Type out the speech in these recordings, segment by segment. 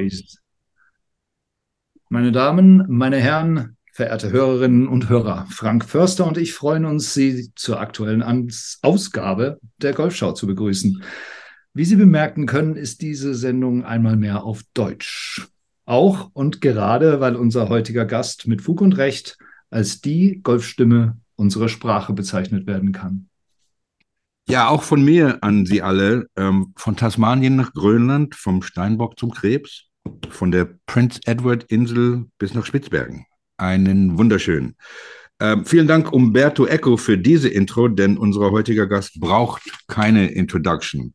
always. Meine Damen, meine Herren, verehrte Hörerinnen und Hörer, Frank Förster und ich freuen uns, Sie zur aktuellen Ausgabe der Golfschau zu begrüßen. Wie Sie bemerken können, ist diese Sendung einmal mehr auf Deutsch. Auch und gerade, weil unser heutiger Gast mit Fug und Recht als die Golfstimme unserer Sprache bezeichnet werden kann. Ja, auch von mir an Sie alle, ähm, von Tasmanien nach Grönland, vom Steinbock zum Krebs, von der Prince Edward Insel bis nach Spitzbergen. Einen wunderschönen. Ähm, vielen Dank, Umberto Eco, für diese Intro, denn unser heutiger Gast braucht keine Introduction.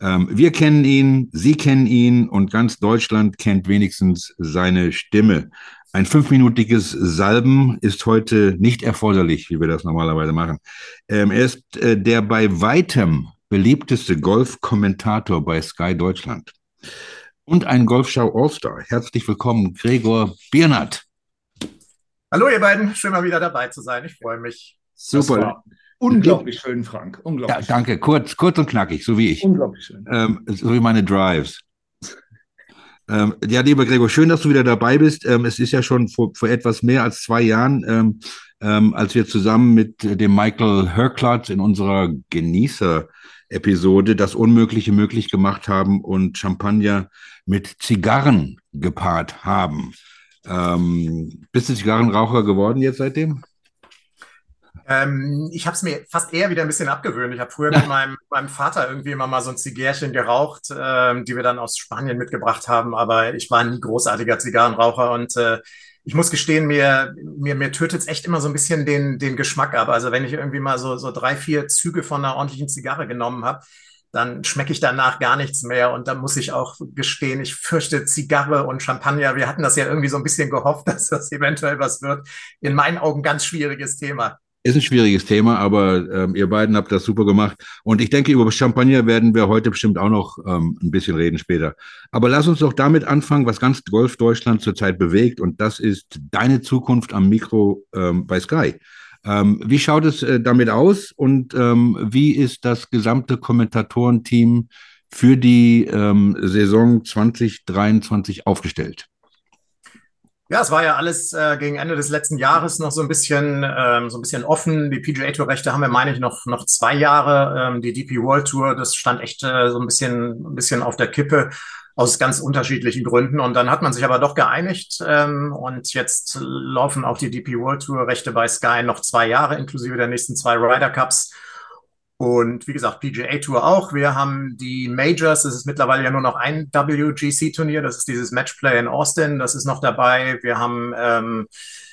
Ähm, wir kennen ihn, Sie kennen ihn und ganz Deutschland kennt wenigstens seine Stimme. Ein fünfminütiges Salben ist heute nicht erforderlich, wie wir das normalerweise machen. Ähm, er ist äh, der bei weitem beliebteste Golf-Kommentator bei Sky Deutschland und ein Golfschau All-Star. Herzlich willkommen, Gregor Biernat. Hallo, ihr beiden. Schön mal wieder dabei zu sein. Ich freue mich. Super. Unglaublich schön, Frank. Unglaublich. Ja, danke. Kurz, kurz und knackig, so wie ich. Unglaublich schön. Ähm, so wie meine Drives. Ähm, ja, lieber Gregor, schön, dass du wieder dabei bist. Ähm, es ist ja schon vor, vor etwas mehr als zwei Jahren, ähm, als wir zusammen mit dem Michael Herklatz in unserer Genießer-Episode das Unmögliche möglich gemacht haben und Champagner mit Zigarren gepaart haben. Ähm, bist du Zigarrenraucher geworden jetzt seitdem? Ähm, ich habe es mir fast eher wieder ein bisschen abgewöhnt. Ich habe früher mit meinem, meinem Vater irgendwie immer mal so ein Zigärchen geraucht, ähm, die wir dann aus Spanien mitgebracht haben. Aber ich war nie großartiger Zigarrenraucher und äh, ich muss gestehen, mir, mir, mir tötet es echt immer so ein bisschen den, den Geschmack ab. Also wenn ich irgendwie mal so, so drei, vier Züge von einer ordentlichen Zigarre genommen habe, dann schmecke ich danach gar nichts mehr. Und da muss ich auch gestehen, ich fürchte Zigarre und Champagner. Wir hatten das ja irgendwie so ein bisschen gehofft, dass das eventuell was wird. In meinen Augen ganz schwieriges Thema. Ist ein schwieriges Thema, aber ähm, ihr beiden habt das super gemacht. Und ich denke, über Champagner werden wir heute bestimmt auch noch ähm, ein bisschen reden später. Aber lass uns doch damit anfangen, was ganz Golf Deutschland zurzeit bewegt. Und das ist deine Zukunft am Mikro ähm, bei Sky. Ähm, wie schaut es äh, damit aus und ähm, wie ist das gesamte Kommentatorenteam für die ähm, Saison 2023 aufgestellt? Ja, es war ja alles äh, gegen Ende des letzten Jahres noch so ein bisschen, ähm, so ein bisschen offen. Die PGA Tour Rechte haben wir, meine ich, noch, noch zwei Jahre. Ähm, die DP World Tour, das stand echt äh, so ein bisschen, ein bisschen auf der Kippe aus ganz unterschiedlichen Gründen. Und dann hat man sich aber doch geeinigt. Ähm, und jetzt laufen auch die DP World Tour Rechte bei Sky noch zwei Jahre, inklusive der nächsten zwei Ryder Cups. Und wie gesagt, PGA Tour auch. Wir haben die Majors. Es ist mittlerweile ja nur noch ein WGC-Turnier. Das ist dieses Matchplay in Austin. Das ist noch dabei. Wir haben ähm,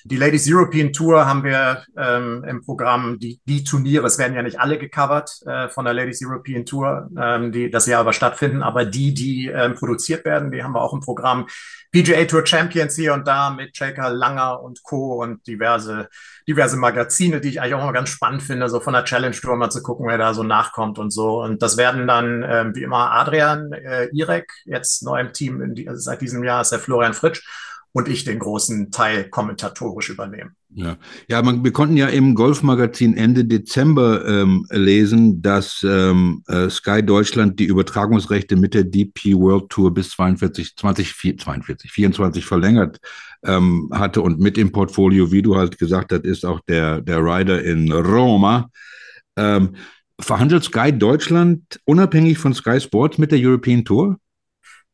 die Ladies European Tour haben wir ähm, im Programm. Die, die Turniere, es werden ja nicht alle gecovert äh, von der Ladies European Tour, ähm, die das Jahr aber stattfinden, aber die, die ähm, produziert werden, die haben wir auch im Programm. PGA Tour Champions hier und da mit Shaker Langer und Co. und diverse, diverse Magazine, die ich eigentlich auch mal ganz spannend finde, so von der Challenge Tour mal zu gucken, wer da so nachkommt und so. Und das werden dann, ähm, wie immer, Adrian äh, Irek, jetzt neu im Team, die, also seit diesem Jahr ist der Florian Fritsch und ich den großen Teil kommentatorisch übernehmen. Ja, ja man, wir konnten ja im Golfmagazin Ende Dezember ähm, lesen, dass ähm, äh, Sky Deutschland die Übertragungsrechte mit der DP World Tour bis 42, 20, 42, 24 verlängert ähm, hatte und mit dem Portfolio, wie du halt gesagt hast, ist auch der, der Rider in Roma. Ähm, verhandelt Sky Deutschland unabhängig von Sky Sports mit der European Tour?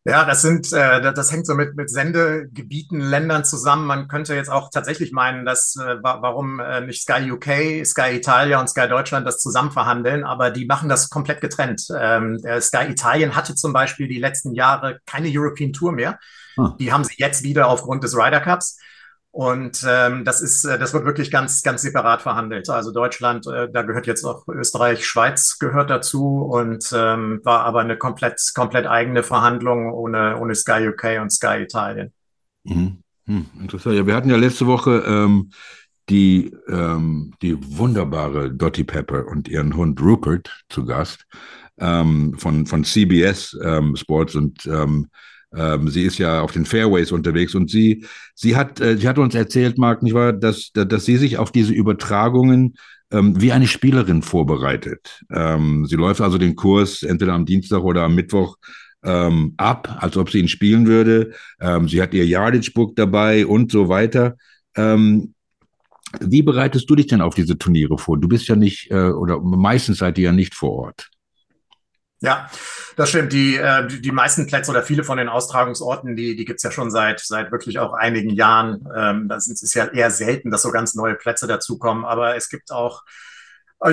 Ja, das sind, äh, das hängt so mit, mit Sendegebieten, Ländern zusammen. Man könnte jetzt auch tatsächlich meinen, dass äh, warum äh, nicht Sky UK, Sky Italia und Sky Deutschland das zusammen verhandeln, aber die machen das komplett getrennt. Ähm, Sky Italien hatte zum Beispiel die letzten Jahre keine European Tour mehr. Hm. Die haben sie jetzt wieder aufgrund des Ryder Cups. Und ähm, das ist, äh, das wird wirklich ganz, ganz separat verhandelt. Also Deutschland, äh, da gehört jetzt auch Österreich, Schweiz gehört dazu und ähm, war aber eine komplett, komplett eigene Verhandlung ohne, ohne Sky UK und Sky Italien. Mhm. Hm, interessant. Ja, wir hatten ja letzte Woche ähm, die, ähm, die wunderbare Dottie Pepper und ihren Hund Rupert zu Gast ähm, von, von CBS ähm, Sports und ähm, sie ist ja auf den Fairways unterwegs und sie, sie hat, äh, sie hat uns erzählt, Marc, nicht wahr, dass, dass sie sich auf diese Übertragungen ähm, wie eine Spielerin vorbereitet. Ähm, sie läuft also den Kurs entweder am Dienstag oder am Mittwoch ähm, ab, als ob sie ihn spielen würde. Ähm, sie hat ihr Yardage-Book dabei und so weiter. Ähm, wie bereitest du dich denn auf diese Turniere vor? Du bist ja nicht, äh, oder meistens seid ihr ja nicht vor Ort. Ja, das stimmt. Die, äh, die meisten Plätze oder viele von den Austragungsorten, die, die gibt's ja schon seit, seit wirklich auch einigen Jahren. Ähm, das ist ja eher selten, dass so ganz neue Plätze dazukommen. Aber es gibt auch,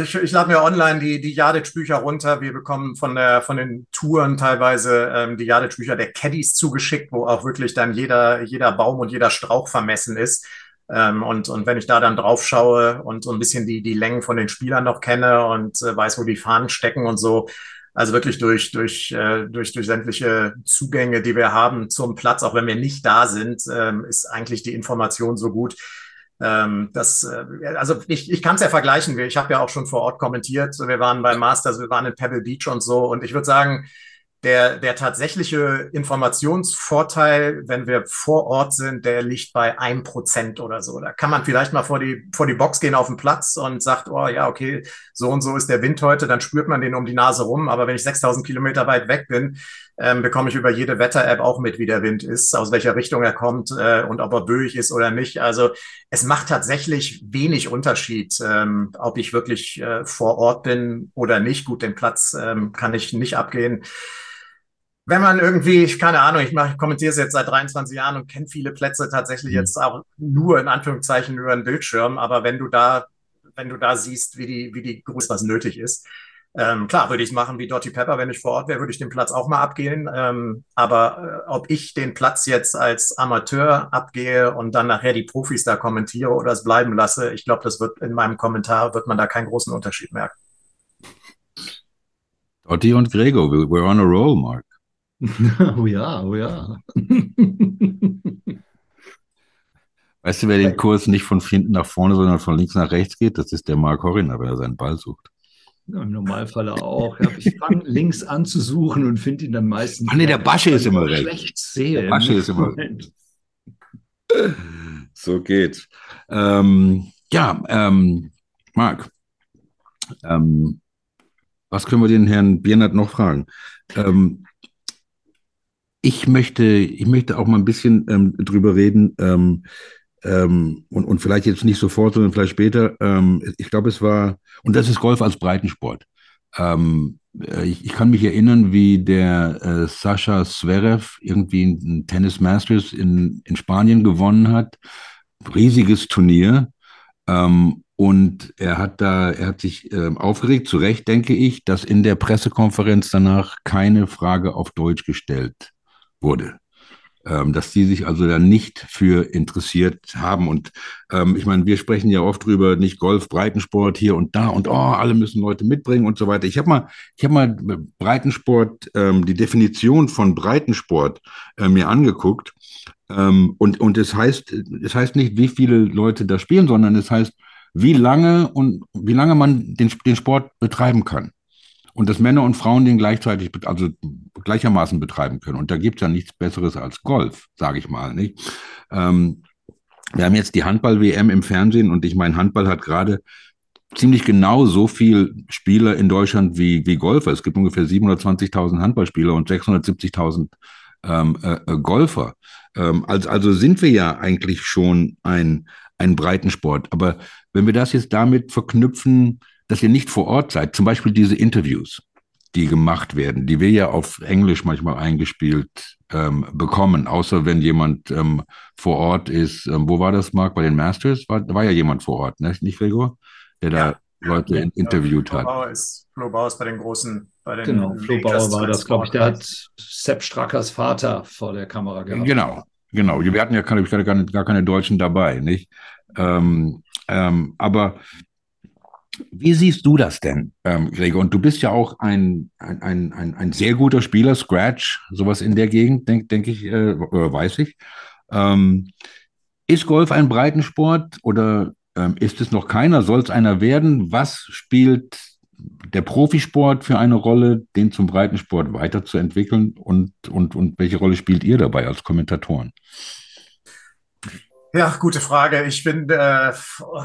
ich, ich lade mir online die, die Jadic-Bücher runter. Wir bekommen von, der, von den Touren teilweise ähm, die Jadic-Bücher der Caddies zugeschickt, wo auch wirklich dann jeder, jeder Baum und jeder Strauch vermessen ist. Ähm, und, und wenn ich da dann drauf schaue und so ein bisschen die, die Längen von den Spielern noch kenne und äh, weiß, wo die Fahnen stecken und so, also wirklich durch, durch, äh, durch, durch sämtliche Zugänge, die wir haben zum Platz, auch wenn wir nicht da sind, ähm, ist eigentlich die Information so gut. Ähm, das, äh, also ich, ich kann es ja vergleichen. Ich habe ja auch schon vor Ort kommentiert. Wir waren bei Masters, wir waren in Pebble Beach und so. Und ich würde sagen, der, der tatsächliche Informationsvorteil, wenn wir vor Ort sind, der liegt bei ein Prozent oder so. Da kann man vielleicht mal vor die, vor die Box gehen auf den Platz und sagt, oh ja, okay, so und so ist der Wind heute, dann spürt man den um die Nase rum. Aber wenn ich 6000 Kilometer weit weg bin, ähm, bekomme ich über jede Wetter-App auch mit, wie der Wind ist, aus welcher Richtung er kommt äh, und ob er böig ist oder nicht. Also es macht tatsächlich wenig Unterschied, ähm, ob ich wirklich äh, vor Ort bin oder nicht. Gut, den Platz ähm, kann ich nicht abgehen wenn man irgendwie, ich keine Ahnung, ich, mache, ich kommentiere es jetzt seit 23 Jahren und kenne viele Plätze tatsächlich mhm. jetzt auch nur in Anführungszeichen über den Bildschirm, aber wenn du da, wenn du da siehst, wie die, wie die Größe, was nötig ist, ähm, klar, würde ich es machen wie Dottie Pepper, wenn ich vor Ort wäre, würde ich den Platz auch mal abgehen. Ähm, aber äh, ob ich den Platz jetzt als Amateur abgehe und dann nachher die Profis da kommentiere oder es bleiben lasse, ich glaube, das wird in meinem Kommentar wird man da keinen großen Unterschied merken. Dotti und Gregor, we're on a roll, Mark. oh ja, oh ja. Weißt du, wer den Kurs nicht von hinten nach vorne, sondern von links nach rechts geht? Das ist der Mark Horiner, wenn er seinen Ball sucht. Ja, Im Normalfall auch. Ich fange links an zu suchen und finde ihn dann meistens. Ach nee, der Basche ist immer rechts. Schlecht sehe. Der Basche ist immer rechts. So geht's. Ähm, ja, ähm, Marc, ähm, was können wir den Herrn Biernert noch fragen? Ähm, ich möchte, ich möchte auch mal ein bisschen ähm, drüber reden ähm, ähm, und, und vielleicht jetzt nicht sofort, sondern vielleicht später. Ähm, ich glaube, es war, und das ist Golf als Breitensport. Ähm, äh, ich, ich, kann mich erinnern, wie der äh, Sascha Zverev irgendwie ein Tennis Masters in, in Spanien gewonnen hat. Riesiges Turnier. Ähm, und er hat da, er hat sich äh, aufgeregt, zu Recht denke ich, dass in der Pressekonferenz danach keine Frage auf Deutsch gestellt wurde. Ähm, dass die sich also da nicht für interessiert haben. Und ähm, ich meine, wir sprechen ja oft drüber, nicht Golf, Breitensport hier und da und oh, alle müssen Leute mitbringen und so weiter. Ich habe mal, ich habe mal Breitensport, ähm, die Definition von Breitensport äh, mir angeguckt. Ähm, und und es heißt, es heißt nicht, wie viele Leute da spielen, sondern es heißt, wie lange und wie lange man den, den Sport betreiben kann und dass Männer und Frauen den gleichzeitig, also gleichermaßen betreiben können. Und da gibt es ja nichts Besseres als Golf, sage ich mal. Nicht? Ähm, wir haben jetzt die Handball-WM im Fernsehen und ich meine, Handball hat gerade ziemlich genau so viel Spieler in Deutschland wie, wie Golfer. Es gibt ungefähr 720.000 Handballspieler und 670.000 ähm, äh, äh, Golfer. Ähm, also, also sind wir ja eigentlich schon ein, ein Breitensport. Aber wenn wir das jetzt damit verknüpfen, dass ihr nicht vor Ort seid. Zum Beispiel diese Interviews, die gemacht werden, die wir ja auf Englisch manchmal eingespielt ähm, bekommen, außer wenn jemand ähm, vor Ort ist. Ähm, wo war das, Marc? Bei den Masters? War, war ja jemand vor Ort, ne? nicht Gregor? Der ja, da Leute ja, interviewt hat. Flo Bauer ist, Flo Bauer ist bei den großen, bei den Genau, Flo Bauer war das, glaube ich. Der hat Sepp Strackers Vater vor der Kamera gehabt. Genau, genau. Wir hatten ja gar, keine, gar keine Deutschen dabei, nicht? Ähm, ähm, aber wie siehst du das denn, ähm, Gregor? Und du bist ja auch ein, ein, ein, ein, sehr guter Spieler, Scratch, sowas in der Gegend, denke denk ich, äh, oder weiß ich. Ähm, ist Golf ein Breitensport oder ähm, ist es noch keiner? Soll es einer werden? Was spielt der Profisport für eine Rolle, den zum Breitensport weiterzuentwickeln? Und, und, und welche Rolle spielt ihr dabei als Kommentatoren? Ja, gute Frage. Ich finde, äh,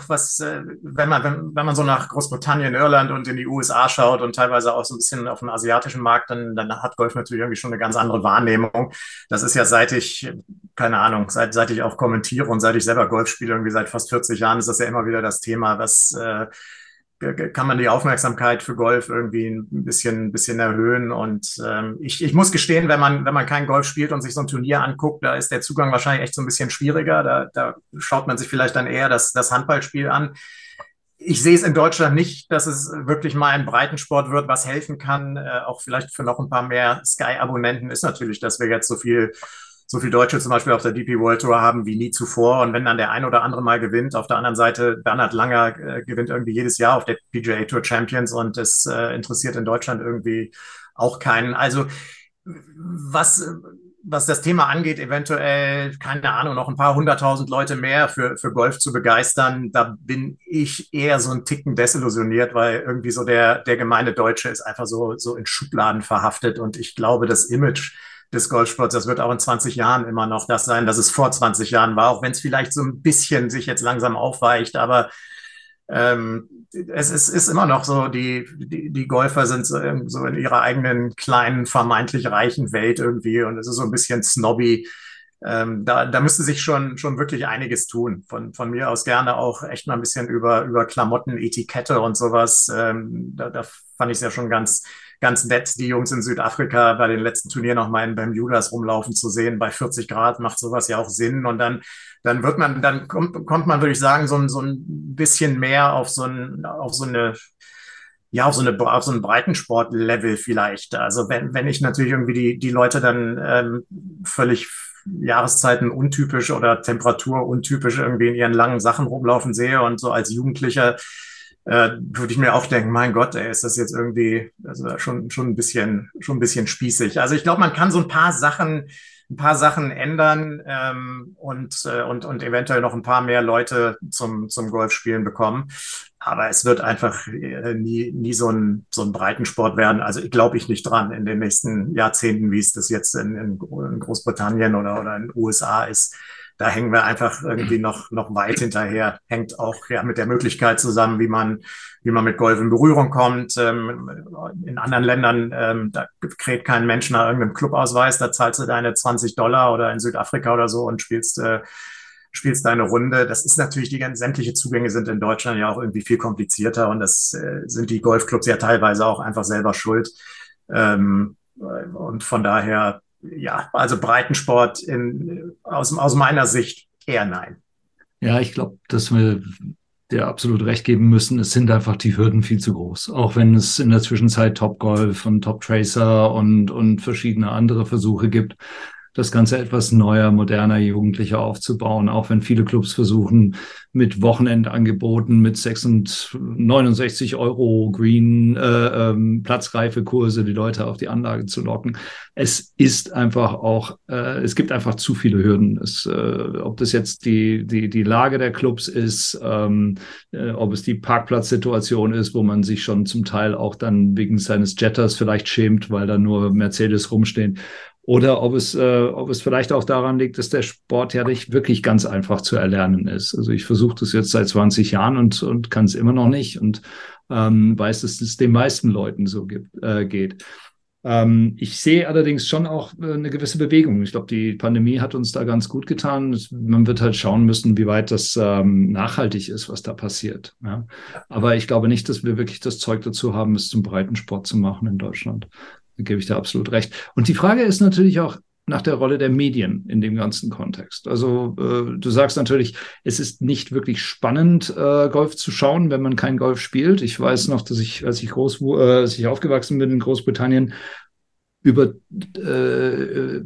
was, äh, wenn man, wenn, wenn man so nach Großbritannien, Irland und in die USA schaut und teilweise auch so ein bisschen auf den asiatischen Markt, dann, dann hat Golf natürlich irgendwie schon eine ganz andere Wahrnehmung. Das ist ja seit ich, keine Ahnung, seit, seit ich auch kommentiere und seit ich selber Golf spiele, irgendwie seit fast 40 Jahren, ist das ja immer wieder das Thema, was, äh, kann man die Aufmerksamkeit für Golf irgendwie ein bisschen, ein bisschen erhöhen. Und ähm, ich, ich muss gestehen, wenn man, wenn man kein Golf spielt und sich so ein Turnier anguckt, da ist der Zugang wahrscheinlich echt so ein bisschen schwieriger. Da, da schaut man sich vielleicht dann eher das, das Handballspiel an. Ich sehe es in Deutschland nicht, dass es wirklich mal ein Breitensport wird, was helfen kann. Äh, auch vielleicht für noch ein paar mehr Sky-Abonnenten ist natürlich, dass wir jetzt so viel so viel Deutsche zum Beispiel auf der DP World Tour haben wie nie zuvor. Und wenn dann der ein oder andere mal gewinnt, auf der anderen Seite Bernhard Langer äh, gewinnt irgendwie jedes Jahr auf der PGA Tour Champions und es äh, interessiert in Deutschland irgendwie auch keinen. Also was, was das Thema angeht, eventuell, keine Ahnung, noch ein paar hunderttausend Leute mehr für, für Golf zu begeistern, da bin ich eher so ein Ticken desillusioniert, weil irgendwie so der, der gemeine Deutsche ist einfach so, so in Schubladen verhaftet und ich glaube, das Image des Golfsports. Das wird auch in 20 Jahren immer noch das sein, dass es vor 20 Jahren war, auch wenn es vielleicht so ein bisschen sich jetzt langsam aufweicht. Aber ähm, es ist, ist immer noch so, die, die, die Golfer sind so, so in ihrer eigenen kleinen, vermeintlich reichen Welt irgendwie und es ist so ein bisschen snobby. Ähm, da, da müsste sich schon, schon wirklich einiges tun. Von, von mir aus gerne auch echt mal ein bisschen über, über Klamotten, Etikette und sowas. Ähm, da, da fand ich es ja schon ganz, ganz nett, die Jungs in Südafrika bei den letzten Turnieren noch mal in Bermudas rumlaufen zu sehen. Bei 40 Grad macht sowas ja auch Sinn. Und dann, dann wird man, dann kommt, kommt man, würde ich sagen, so, ein so ein bisschen mehr auf so, ein, auf so eine ja, auf so, eine, auf so ein Breitensport-Level vielleicht. Also wenn, wenn ich natürlich irgendwie die, die Leute dann ähm, völlig Jahreszeiten untypisch oder Temperatur untypisch irgendwie in ihren langen Sachen rumlaufen sehe und so als Jugendlicher äh, würde ich mir auch denken, mein Gott, ey, ist das jetzt irgendwie also schon, schon ein bisschen, schon ein bisschen spießig. Also ich glaube, man kann so ein paar Sachen, ein paar Sachen ändern ähm, und, äh, und, und eventuell noch ein paar mehr Leute zum, zum Golfspielen bekommen. Aber es wird einfach äh, nie, nie so ein, so ein Breitensport werden. Also ich glaube ich nicht dran in den nächsten Jahrzehnten, wie es das jetzt in, in Großbritannien oder, oder in den USA ist da hängen wir einfach irgendwie noch, noch weit hinterher. Hängt auch ja mit der Möglichkeit zusammen, wie man, wie man mit Golf in Berührung kommt. Ähm, in anderen Ländern, ähm, da kräht kein Mensch nach irgendeinem Clubausweis, da zahlst du deine 20 Dollar oder in Südafrika oder so und spielst, äh, spielst deine Runde. Das ist natürlich, die ganzen sämtliche Zugänge sind in Deutschland ja auch irgendwie viel komplizierter und das äh, sind die Golfclubs ja teilweise auch einfach selber schuld. Ähm, und von daher ja, also Breitensport in, aus, aus meiner Sicht eher nein. Ja, ich glaube, dass wir dir absolut recht geben müssen. Es sind einfach die Hürden viel zu groß. Auch wenn es in der Zwischenzeit Top Golf und Top Tracer und, und verschiedene andere Versuche gibt, das Ganze etwas neuer, moderner, jugendlicher aufzubauen, auch wenn viele Clubs versuchen, mit Wochenendangeboten, mit 6 und 69 Euro Green äh, ähm, Platzreifekurse die Leute auf die Anlage zu locken. Es ist einfach auch, äh, es gibt einfach zu viele Hürden. Es, äh, ob das jetzt die, die, die Lage der Clubs ist, ähm, äh, ob es die Parkplatzsituation ist, wo man sich schon zum Teil auch dann wegen seines Jetters vielleicht schämt, weil da nur Mercedes rumstehen oder ob es, äh, ob es vielleicht auch daran liegt, dass der Sport ja nicht wirklich ganz einfach zu erlernen ist. Also ich versuche das jetzt seit 20 Jahren und, und kann es immer noch nicht und ähm, weiß, dass es den meisten Leuten so gibt, äh, geht. Ähm, ich sehe allerdings schon auch äh, eine gewisse Bewegung. Ich glaube, die Pandemie hat uns da ganz gut getan. Man wird halt schauen müssen, wie weit das ähm, nachhaltig ist, was da passiert. Ja? Aber ich glaube nicht, dass wir wirklich das Zeug dazu haben, es zum Breitensport zu machen in Deutschland. Da gebe ich dir absolut recht. Und die Frage ist natürlich auch nach der Rolle der Medien in dem ganzen Kontext. Also äh, du sagst natürlich, es ist nicht wirklich spannend, äh, Golf zu schauen, wenn man kein Golf spielt. Ich weiß noch, dass ich, als ich groß, äh, als ich aufgewachsen bin in Großbritannien, über äh,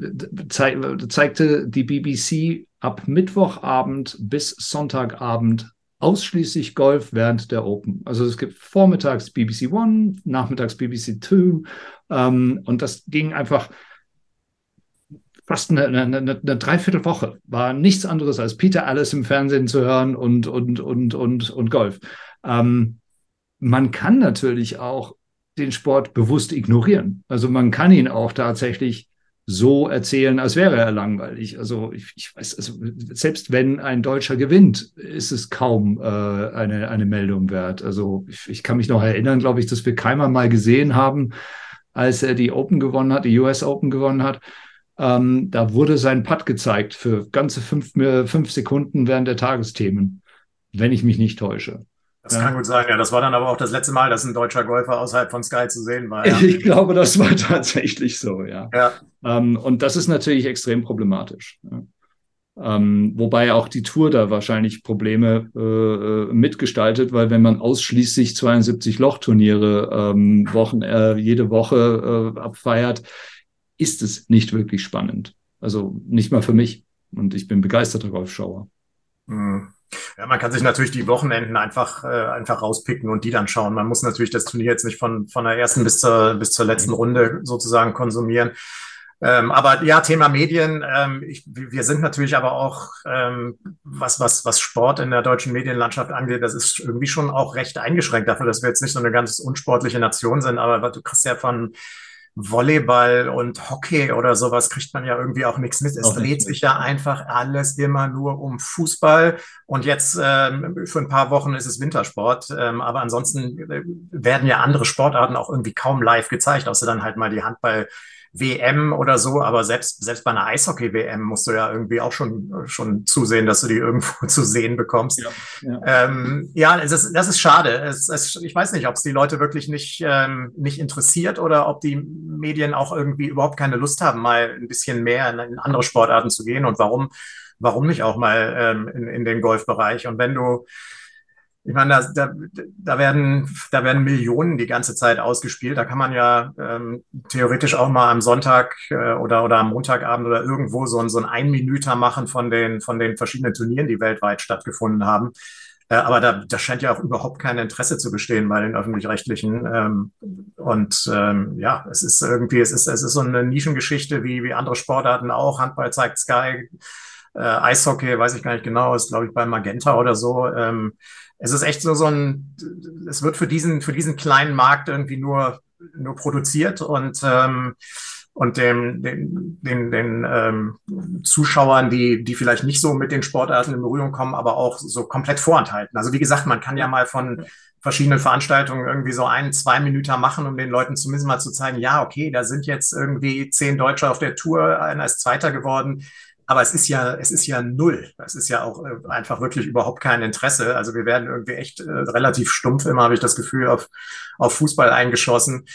zei zeigte die BBC ab Mittwochabend bis Sonntagabend ausschließlich Golf während der Open. Also es gibt vormittags BBC One, nachmittags BBC Two ähm, und das ging einfach fast eine, eine, eine, eine Dreiviertelwoche. War nichts anderes als Peter Alice im Fernsehen zu hören und, und, und, und, und Golf. Ähm, man kann natürlich auch den Sport bewusst ignorieren. Also man kann ihn auch tatsächlich so erzählen, als wäre er langweilig. Also ich, ich weiß, also selbst wenn ein Deutscher gewinnt, ist es kaum äh, eine, eine Meldung wert. Also ich, ich kann mich noch erinnern, glaube ich, dass wir Keimer mal gesehen haben, als er die Open gewonnen hat, die US Open gewonnen hat. Ähm, da wurde sein Putt gezeigt für ganze fünf, fünf Sekunden während der Tagesthemen, wenn ich mich nicht täusche. Das ja. kann gut sein, ja. Das war dann aber auch das letzte Mal, dass ein deutscher Golfer außerhalb von Sky zu sehen war. Ja. Ich glaube, das war tatsächlich so, ja. ja. Ähm, und das ist natürlich extrem problematisch. Ähm, wobei auch die Tour da wahrscheinlich Probleme äh, äh mitgestaltet, weil wenn man ausschließlich 72 Lochturniere ähm, Wochen, äh, jede Woche äh, abfeiert, ist es nicht wirklich spannend. Also nicht mal für mich. Und ich bin begeisterter Golfschauer. Mhm. Ja, man kann sich natürlich die Wochenenden einfach, äh, einfach rauspicken und die dann schauen. Man muss natürlich das Turnier jetzt nicht von, von der ersten bis zur, bis zur letzten Runde sozusagen konsumieren. Ähm, aber ja, Thema Medien. Ähm, ich, wir sind natürlich aber auch, ähm, was, was, was Sport in der deutschen Medienlandschaft angeht, das ist irgendwie schon auch recht eingeschränkt dafür, dass wir jetzt nicht so eine ganz unsportliche Nation sind. Aber du kriegst ja von Volleyball und Hockey oder sowas kriegt man ja irgendwie auch nichts mit. Es auch dreht sich ja einfach alles immer nur um Fußball. Und jetzt ähm, für ein paar Wochen ist es Wintersport. Ähm, aber ansonsten äh, werden ja andere Sportarten auch irgendwie kaum live gezeigt, außer dann halt mal die Handball. WM oder so, aber selbst, selbst bei einer Eishockey-WM musst du ja irgendwie auch schon, schon zusehen, dass du die irgendwo zu sehen bekommst. Ja, ja. Ähm, ja ist, das ist schade. Es, es, ich weiß nicht, ob es die Leute wirklich nicht, ähm, nicht interessiert oder ob die Medien auch irgendwie überhaupt keine Lust haben, mal ein bisschen mehr in, in andere Sportarten zu gehen und warum, warum nicht auch mal ähm, in, in den Golfbereich. Und wenn du ich meine, da, da, da, werden, da werden Millionen die ganze Zeit ausgespielt. Da kann man ja ähm, theoretisch auch mal am Sonntag äh, oder, oder am Montagabend oder irgendwo so, ein so ein Einminüter machen von den, von den verschiedenen Turnieren, die weltweit stattgefunden haben. Äh, aber da, da scheint ja auch überhaupt kein Interesse zu bestehen bei den öffentlich-rechtlichen. Ähm, und ähm, ja, es ist irgendwie, es ist, es ist so eine Nischengeschichte wie, wie andere Sportarten auch. Handball zeigt Sky, äh, Eishockey, weiß ich gar nicht genau, ist glaube ich bei Magenta oder so. Ähm, es ist echt so, so ein, es wird für diesen, für diesen kleinen Markt irgendwie nur, nur produziert und, ähm, und dem, den, den, den ähm, Zuschauern, die, die vielleicht nicht so mit den Sportarten in Berührung kommen, aber auch so komplett vorenthalten. Also wie gesagt, man kann ja mal von verschiedenen Veranstaltungen irgendwie so ein, zwei Minuten machen, um den Leuten zumindest mal zu zeigen, ja, okay, da sind jetzt irgendwie zehn Deutsche auf der Tour, einer ist Zweiter geworden. Aber es ist ja, es ist ja null. Es ist ja auch äh, einfach wirklich überhaupt kein Interesse. Also wir werden irgendwie echt äh, relativ stumpf immer, habe ich das Gefühl, auf, auf Fußball eingeschossen.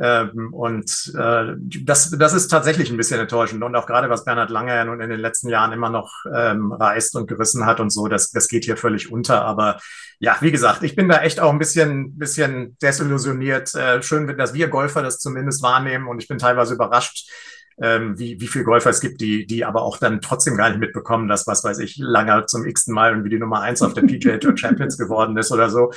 Ähm, und äh, das, das ist tatsächlich ein bisschen enttäuschend. Und auch gerade, was Bernhard Lange ja nun in den letzten Jahren immer noch ähm, reißt und gerissen hat und so, das, das geht hier völlig unter. Aber ja, wie gesagt, ich bin da echt auch ein bisschen, bisschen desillusioniert. Äh, schön, dass wir Golfer das zumindest wahrnehmen und ich bin teilweise überrascht, ähm, wie, wie viele Golfer es gibt, die, die aber auch dann trotzdem gar nicht mitbekommen, dass, was weiß ich, lange zum x-ten Mal irgendwie die Nummer eins auf der PGA Tour Champions geworden ist oder so.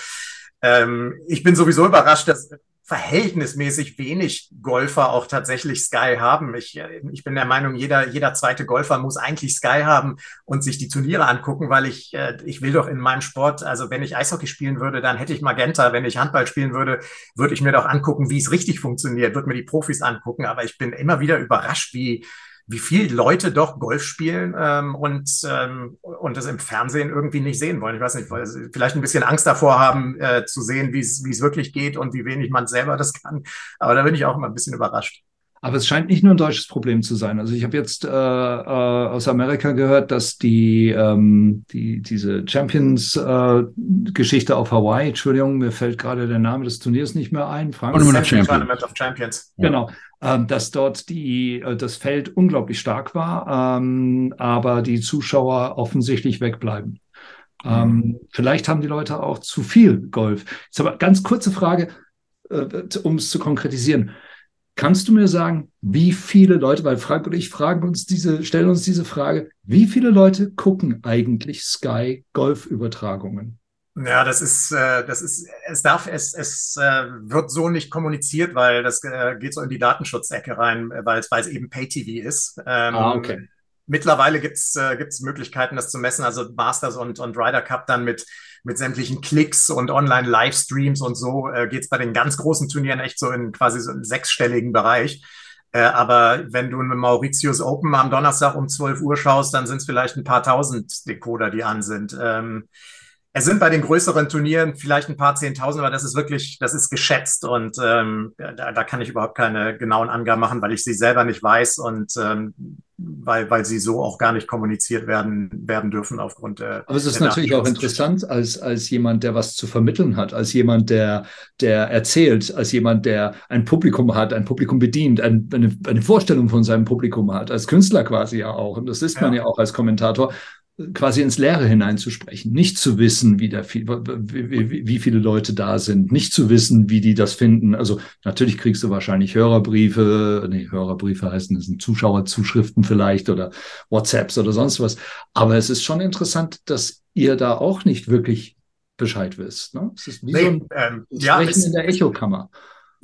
Ähm, ich bin sowieso überrascht, dass verhältnismäßig wenig Golfer auch tatsächlich Sky haben. Ich, ich bin der Meinung, jeder, jeder zweite Golfer muss eigentlich Sky haben und sich die Turniere angucken, weil ich, äh, ich will doch in meinem Sport, also wenn ich Eishockey spielen würde, dann hätte ich Magenta. Wenn ich Handball spielen würde, würde ich mir doch angucken, wie es richtig funktioniert, würde mir die Profis angucken. Aber ich bin immer wieder überrascht, wie, wie viel Leute doch Golf spielen ähm, und, ähm, und das im Fernsehen irgendwie nicht sehen wollen. Ich weiß nicht, weil sie vielleicht ein bisschen Angst davor haben, äh, zu sehen, wie es wirklich geht und wie wenig man selber das kann. Aber da bin ich auch immer ein bisschen überrascht. Aber es scheint nicht nur ein deutsches Problem zu sein. Also ich habe jetzt äh, äh, aus Amerika gehört, dass die, ähm, die diese Champions-Geschichte äh, auf Hawaii, Entschuldigung, mir fällt gerade der Name des Turniers nicht mehr ein. Frank Tournament Champions. of Champions. Genau, ähm, dass dort die, äh, das Feld unglaublich stark war, ähm, aber die Zuschauer offensichtlich wegbleiben. Ähm, mhm. vielleicht haben die Leute auch zu viel Golf. Jetzt aber ganz kurze Frage, äh, um es zu konkretisieren. Kannst du mir sagen, wie viele Leute, weil Frank und ich fragen uns diese, stellen uns diese Frage, wie viele Leute gucken eigentlich Sky Golf-Übertragungen? Ja, das ist, äh, das ist, es darf, es, es äh, wird so nicht kommuniziert, weil das äh, geht so in die Datenschutzecke rein, weil es, weil es eben Pay-TV ist. Ähm, ah, okay. Mittlerweile gibt's äh, gibt's Möglichkeiten, das zu messen. Also Masters und, und Ryder Cup dann mit mit sämtlichen Klicks und Online-Livestreams und so äh, geht's bei den ganz großen Turnieren echt so in quasi so einen sechsstelligen Bereich. Äh, aber wenn du mit Mauritius Open am Donnerstag um 12 Uhr schaust, dann sind es vielleicht ein paar tausend Decoder, die an sind. Ähm, es sind bei den größeren Turnieren vielleicht ein paar Zehntausend, aber das ist wirklich, das ist geschätzt und ähm, da, da, kann ich überhaupt keine genauen Angaben machen, weil ich sie selber nicht weiß und ähm, weil, weil sie so auch gar nicht kommuniziert werden, werden dürfen aufgrund der. Aber es ist natürlich auch interessant als, als jemand, der was zu vermitteln hat, als jemand, der, der erzählt, als jemand, der ein Publikum hat, ein Publikum bedient, ein, eine, eine Vorstellung von seinem Publikum hat, als Künstler quasi ja auch. Und das ist man ja, ja auch als Kommentator quasi ins Leere hineinzusprechen, nicht zu wissen, wie, der, wie, wie, wie viele Leute da sind, nicht zu wissen, wie die das finden. Also natürlich kriegst du wahrscheinlich Hörerbriefe, nee, Hörerbriefe heißen, das sind Zuschauerzuschriften vielleicht oder WhatsApps oder sonst was. Aber es ist schon interessant, dass ihr da auch nicht wirklich Bescheid wisst. Ne? Es ist wie nee, so ein ähm, ja, Sprechen in der Echokammer.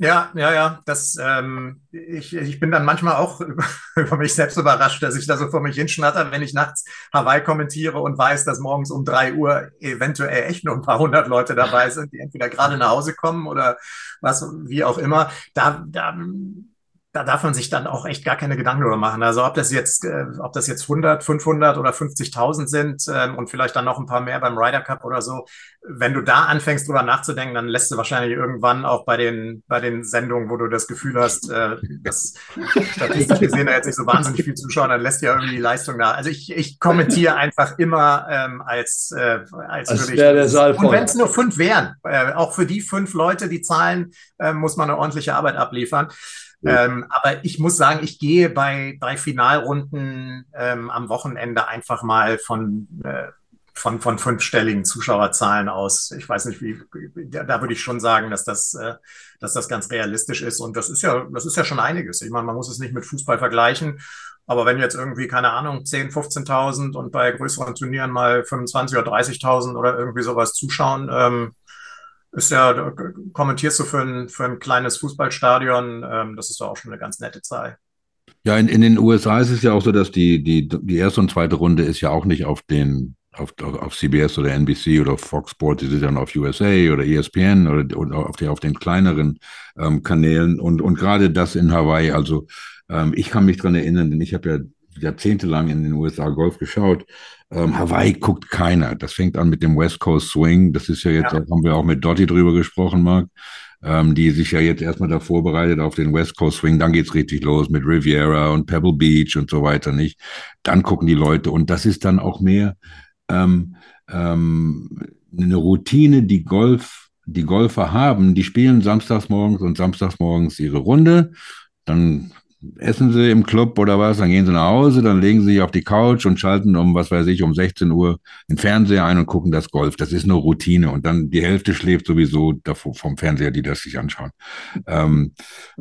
Ja, ja, ja. Das, ähm, ich, ich bin dann manchmal auch über mich selbst überrascht, dass ich da so vor mich hinschnatter, wenn ich nachts Hawaii kommentiere und weiß, dass morgens um drei Uhr eventuell echt nur ein paar hundert Leute dabei sind, die entweder gerade nach Hause kommen oder was, wie auch immer. Da, da da darf man sich dann auch echt gar keine Gedanken darüber machen. Also ob das jetzt, äh, ob das jetzt 100, 500 oder 50.000 sind ähm, und vielleicht dann noch ein paar mehr beim Ryder Cup oder so. Wenn du da anfängst drüber nachzudenken, dann lässt du wahrscheinlich irgendwann auch bei den, bei den Sendungen, wo du das Gefühl hast, äh, dass statistisch gesehen da jetzt nicht so wahnsinnig viel zuschauen, dann lässt ja irgendwie die Leistung da. Also ich, ich kommentiere einfach immer ähm, als, äh, als, als würde ich. Der Saal und wenn es nur fünf wären, äh, auch für die fünf Leute, die zahlen, äh, muss man eine ordentliche Arbeit abliefern. Ähm, aber ich muss sagen, ich gehe bei, bei Finalrunden ähm, am Wochenende einfach mal von, äh, von, von fünfstelligen Zuschauerzahlen aus. Ich weiß nicht, wie, da, da würde ich schon sagen, dass das, äh, dass das ganz realistisch ist. Und das ist ja, das ist ja schon einiges. Ich meine, man muss es nicht mit Fußball vergleichen. Aber wenn jetzt irgendwie, keine Ahnung, 10, 15.000 und bei größeren Turnieren mal 25 oder 30.000 oder irgendwie sowas zuschauen, ähm, ist ja, kommentierst du für ein, für ein kleines Fußballstadion, ähm, das ist doch auch schon eine ganz nette Zahl. Ja, in, in den USA ist es ja auch so, dass die, die, die erste und zweite Runde ist ja auch nicht auf den, auf, auf CBS oder NBC oder Fox Sports, die sind dann auf USA oder ESPN oder, oder auf, die, auf den kleineren ähm, Kanälen und, und gerade das in Hawaii, also ähm, ich kann mich dran erinnern, denn ich habe ja jahrzehntelang in den USA Golf geschaut. Ähm, Hawaii guckt keiner. Das fängt an mit dem West Coast Swing. Das ist ja jetzt, ja. haben wir auch mit Dotti drüber gesprochen, Marc, ähm, die sich ja jetzt erstmal da vorbereitet auf den West Coast Swing. Dann geht's richtig los mit Riviera und Pebble Beach und so weiter, nicht? Dann gucken die Leute. Und das ist dann auch mehr ähm, ähm, eine Routine, die Golf, die Golfer haben. Die spielen samstags morgens und samstags morgens ihre Runde. Dann essen sie im Club oder was, dann gehen sie nach Hause, dann legen sie sich auf die Couch und schalten um, was weiß ich, um 16 Uhr den Fernseher ein und gucken das Golf. Das ist nur Routine. Und dann die Hälfte schläft sowieso davor, vom Fernseher, die das sich anschauen. Ähm,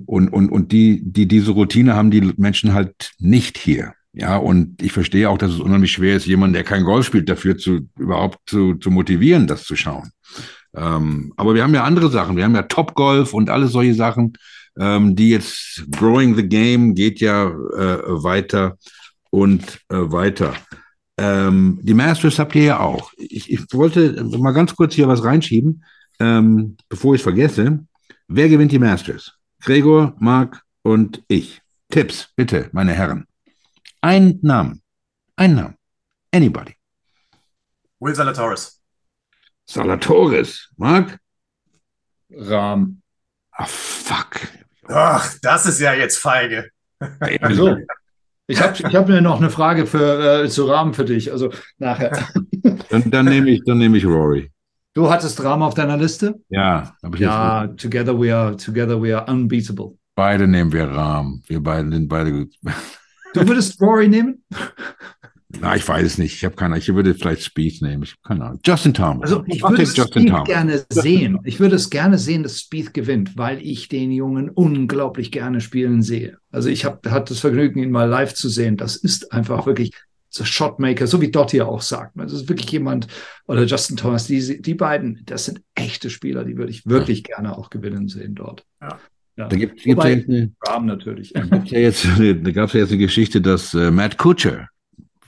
und und, und die, die, diese Routine haben die Menschen halt nicht hier. Ja, und ich verstehe auch, dass es unheimlich schwer ist, jemanden, der kein Golf spielt, dafür zu überhaupt zu, zu motivieren, das zu schauen. Ähm, aber wir haben ja andere Sachen. Wir haben ja Top Golf und alles solche Sachen ähm, die jetzt Growing the Game geht ja äh, weiter und äh, weiter. Ähm, die Masters habt ihr ja auch. Ich, ich wollte mal ganz kurz hier was reinschieben, ähm, bevor ich es vergesse. Wer gewinnt die Masters? Gregor, Marc und ich. Tipps, bitte, meine Herren. Ein Namen. Ein Namen. Anybody. Will Salatoris. Salatoris. Marc? Rahm. Ah, fuck. Ach, das ist ja jetzt feige. Also, ich habe ich hab mir noch eine Frage für, äh, zu Rahmen für dich, also nachher. Dann, dann nehme ich, nehm ich Rory. Du hattest Rahmen auf deiner Liste? Ja. Ich ja, together we, are, together we are unbeatable. Beide nehmen wir Rahmen. Wir beide sind beide gut. Du würdest Rory nehmen? Na, ich weiß es nicht. Ich habe keine Ahnung. Ich würde vielleicht Speed nehmen. Ich habe keine Ahnung. Justin Thomas. Also ich würde Justin Speed gerne sehen. Ich würde es gerne sehen, dass Speed gewinnt, weil ich den Jungen unglaublich gerne spielen sehe. Also ich habe hatte das Vergnügen, ihn mal live zu sehen. Das ist einfach wirklich so Shotmaker, so wie Dot hier auch sagt. Das ist wirklich jemand, oder Justin Thomas, die, die beiden, das sind echte Spieler, die würde ich wirklich ja. gerne auch gewinnen sehen dort. Ja. Ja. Da gibt es ja jetzt eine, Rahmen natürlich. Da, ja jetzt, da gab es ja jetzt eine Geschichte, dass äh, Matt Kutscher,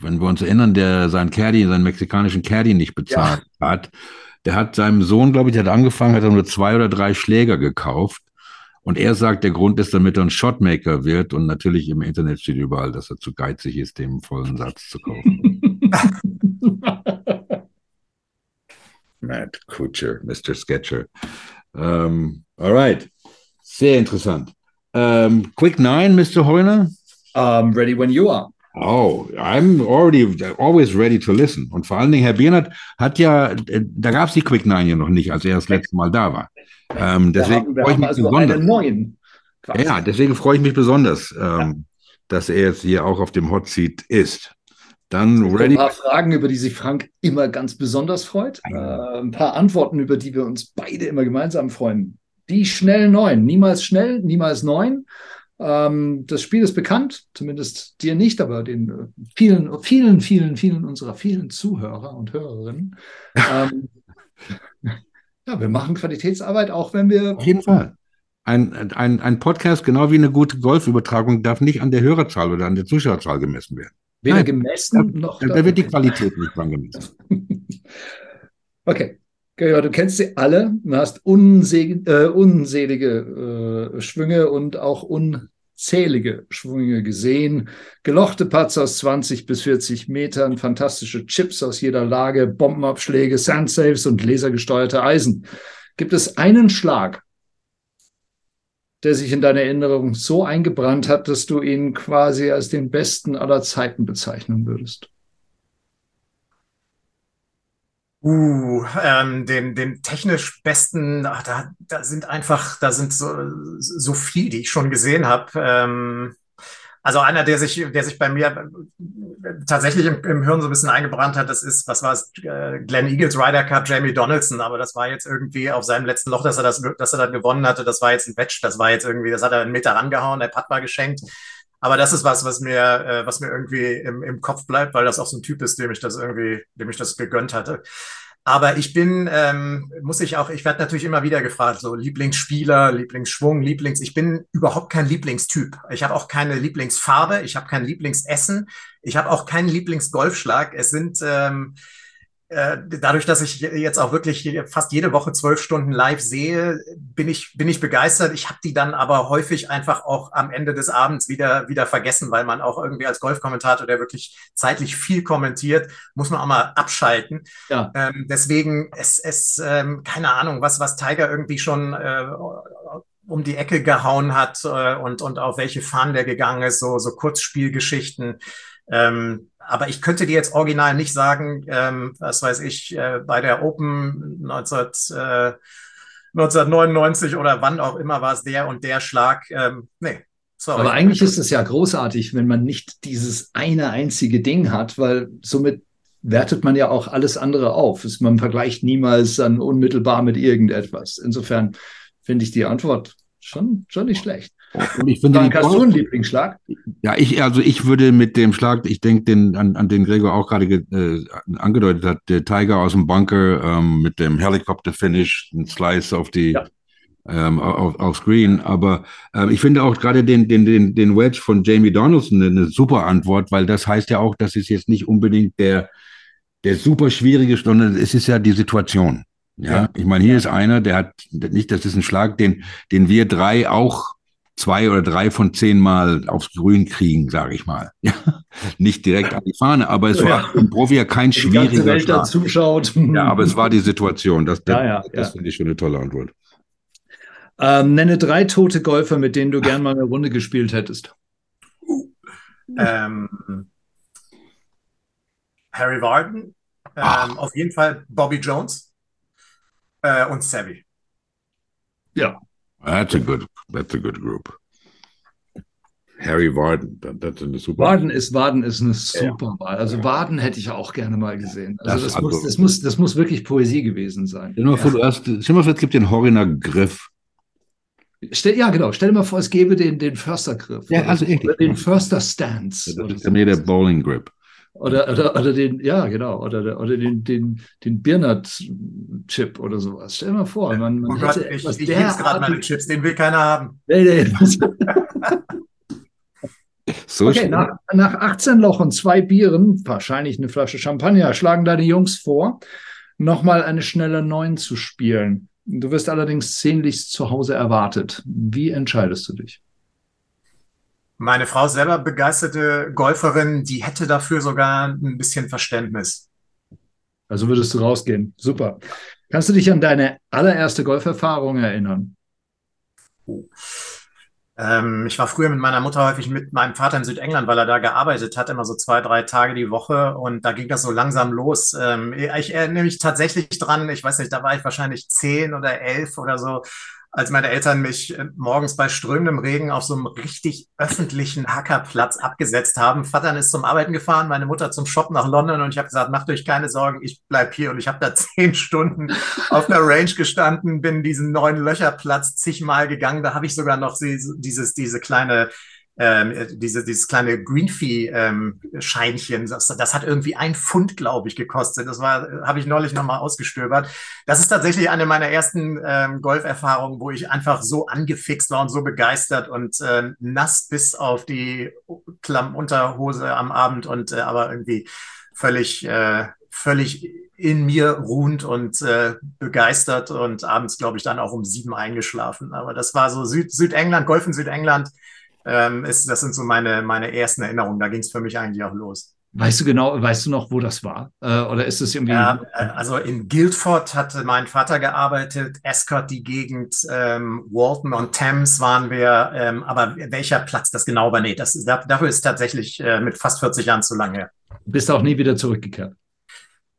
wenn wir uns erinnern, der seinen Caddy, seinen mexikanischen Caddy nicht bezahlt ja. hat, der hat seinem Sohn, glaube ich, der hat angefangen, hat er nur zwei oder drei Schläger gekauft Und er sagt, der Grund ist, damit er ein Shotmaker wird und natürlich im Internet steht überall, dass er zu geizig ist, dem vollen Satz zu kaufen. Matt Kutcher, Mr. Sketcher. Um, all right. Sehr interessant. Um, quick nine, Mr. Heuner? Um, ready when you are. Oh, I'm already always ready to listen. Und vor allen Dingen, Herr Biernert hat ja, äh, da gab es die Quick Nine ja noch nicht, als er das letzte Mal da war. Ähm, deswegen freue ich mich also besonders. Neuen, ja, deswegen freue ich mich besonders, ähm, ja. dass er jetzt hier auch auf dem Hot Seat ist. Dann ready. Ein paar Fragen, über die sich Frank immer ganz besonders freut. Äh, ein paar Antworten, über die wir uns beide immer gemeinsam freuen. Die schnell neun. Niemals schnell, niemals neun. Ähm, das Spiel ist bekannt, zumindest dir nicht, aber den äh, vielen, vielen, vielen, vielen unserer vielen Zuhörer und Hörerinnen. ähm, ja, wir machen Qualitätsarbeit, auch wenn wir. Auf jeden Fall. Ein, ein, ein Podcast, genau wie eine gute Golfübertragung, darf nicht an der Hörerzahl oder an der Zuschauerzahl gemessen werden. Weder Nein, gemessen noch. Da, da wird die Qualität nicht dran gemessen. okay. Ja, du kennst sie alle, du hast unselig, äh, unselige äh, Schwünge und auch unzählige Schwünge gesehen. Gelochte Putts aus 20 bis 40 Metern, fantastische Chips aus jeder Lage, Bombenabschläge, Sandsaves und lasergesteuerte Eisen. Gibt es einen Schlag, der sich in deiner Erinnerung so eingebrannt hat, dass du ihn quasi als den besten aller Zeiten bezeichnen würdest? Uh, ähm, den, den technisch besten, ach, da, da sind einfach, da sind so, so viel, die ich schon gesehen habe. Ähm, also einer, der sich, der sich bei mir tatsächlich im, im Hirn so ein bisschen eingebrannt hat, das ist, was war es, äh, Glenn Eagles Ryder Cup, Jamie Donaldson, aber das war jetzt irgendwie auf seinem letzten Loch, dass er das, dass er dann gewonnen hatte, das war jetzt ein Wedge, das war jetzt irgendwie, das hat er einen Meter rangehauen, der Putt war geschenkt. Aber das ist was, was mir, äh, was mir irgendwie im, im Kopf bleibt, weil das auch so ein Typ ist, dem ich das irgendwie, dem ich das gegönnt hatte. Aber ich bin, ähm, muss ich auch, ich werde natürlich immer wieder gefragt, so Lieblingsspieler, Lieblingsschwung, Lieblings. Ich bin überhaupt kein Lieblingstyp. Ich habe auch keine Lieblingsfarbe, ich habe kein Lieblingsessen, ich habe auch keinen Lieblingsgolfschlag. Es sind ähm, äh, dadurch, dass ich jetzt auch wirklich fast jede Woche zwölf Stunden live sehe, bin ich, bin ich begeistert. Ich habe die dann aber häufig einfach auch am Ende des Abends wieder, wieder vergessen, weil man auch irgendwie als Golfkommentator, der wirklich zeitlich viel kommentiert, muss man auch mal abschalten. Ja. Ähm, deswegen, es, es ähm, keine Ahnung, was, was Tiger irgendwie schon äh, um die Ecke gehauen hat äh, und, und auf welche Fahnen der gegangen ist, so, so Kurzspielgeschichten. Ähm, aber ich könnte dir jetzt original nicht sagen, ähm, was weiß ich, äh, bei der Open 19, äh, 1999 oder wann auch immer war es der und der Schlag. Ähm, nee. Sorry. Aber eigentlich ist es ja großartig, wenn man nicht dieses eine einzige Ding hat, weil somit wertet man ja auch alles andere auf. Man vergleicht niemals dann unmittelbar mit irgendetwas. Insofern finde ich die Antwort schon, schon nicht schlecht. Und ich finde, Frank, hast du einen Lieblingsschlag? Ja, ich, also ich würde mit dem Schlag, ich denke, an, an den Gregor auch gerade äh, angedeutet hat, der Tiger aus dem Bunker ähm, mit dem Helikopter-Finish, ein Slice auf die, ja. ähm, auf, auf Screen. Aber äh, ich finde auch gerade den, den, den, den Wedge von Jamie Donaldson eine, super Antwort, weil das heißt ja auch, das ist jetzt nicht unbedingt der, der super schwierige, sondern es ist ja die Situation. Ja, ja. ich meine, hier ist einer, der hat nicht, das ist ein Schlag, den, den wir drei auch zwei oder drei von zehn Mal aufs Grün kriegen, sage ich mal. Ja, nicht direkt an die Fahne, aber es ja. war im Profi ja kein die schwieriger ganze Welt Schlag. zuschaut. Ja, aber es war die Situation. Das, das, ja, das finde ich schon eine tolle Antwort. Ähm, nenne drei tote Golfer, mit denen du gern mal eine Runde gespielt hättest. Ähm, Harry Warden, ähm, auf jeden Fall Bobby Jones äh, und Savvy. Ja. That's a good, that's a good group. Harry Warden, das ist eine super. Warden ist, Warden ist eine super Wahl. Also Warden hätte ich auch gerne mal gesehen. Also das, das, muss, das, muss, das muss wirklich Poesie gewesen sein. Stell dir mal vor, du hast, stell dir mal vor, es gibt den Horiner Griff. Stell, ja, genau. Stell dir mal vor, es gäbe den, den Förstergriff. Ja, also oder den Förster Stance. Ja, das ist ja mehr der Bowling Grip. Oder, oder, oder den, ja, genau, oder, oder den, den, den Birnert-Chip oder sowas. Stell dir mal vor, man, man oh Gott, ich, ich gerade meine Chips, den will keiner haben. Nee, nee. so okay, nach, nach 18 Loch und zwei Bieren, wahrscheinlich eine Flasche Champagner, schlagen deine Jungs vor, nochmal eine schnelle 9 zu spielen. Du wirst allerdings sehnlichst zu Hause erwartet. Wie entscheidest du dich? Meine Frau selber begeisterte Golferin, die hätte dafür sogar ein bisschen Verständnis. Also würdest du rausgehen. Super. Kannst du dich an deine allererste Golferfahrung erinnern? Oh. Ähm, ich war früher mit meiner Mutter häufig mit meinem Vater in Südengland, weil er da gearbeitet hat, immer so zwei, drei Tage die Woche. Und da ging das so langsam los. Ähm, ich erinnere mich tatsächlich dran, ich weiß nicht, da war ich wahrscheinlich zehn oder elf oder so als meine Eltern mich äh, morgens bei strömendem Regen auf so einem richtig öffentlichen Hackerplatz abgesetzt haben. Vater ist zum Arbeiten gefahren, meine Mutter zum Shop nach London und ich habe gesagt, macht euch keine Sorgen, ich bleib hier. Und ich habe da zehn Stunden auf der Range gestanden, bin diesen neuen Löcherplatz zigmal gegangen. Da habe ich sogar noch dieses, diese kleine ähm, diese, dieses kleine Greenfee-Scheinchen, ähm, das, das hat irgendwie ein Pfund, glaube ich, gekostet. Das war, habe ich neulich nochmal ausgestöbert. Das ist tatsächlich eine meiner ersten ähm, Golferfahrungen, wo ich einfach so angefixt war und so begeistert und äh, nass bis auf die Klammunterhose am Abend und äh, aber irgendwie völlig, äh, völlig in mir ruhend und äh, begeistert und abends, glaube ich, dann auch um sieben eingeschlafen. Aber das war so Süd Südengland, Golf in Südengland ähm, ist, das sind so meine, meine ersten Erinnerungen. Da ging es für mich eigentlich auch los. Weißt du genau, weißt du noch, wo das war? Äh, oder ist es irgendwie. Ja, äh, also in Guildford hatte mein Vater gearbeitet, Escott die Gegend, ähm, Walton und Thames waren wir. Ähm, aber welcher Platz das genau war, nee, das, dafür ist tatsächlich äh, mit fast 40 Jahren zu lange her. Bist auch nie wieder zurückgekehrt?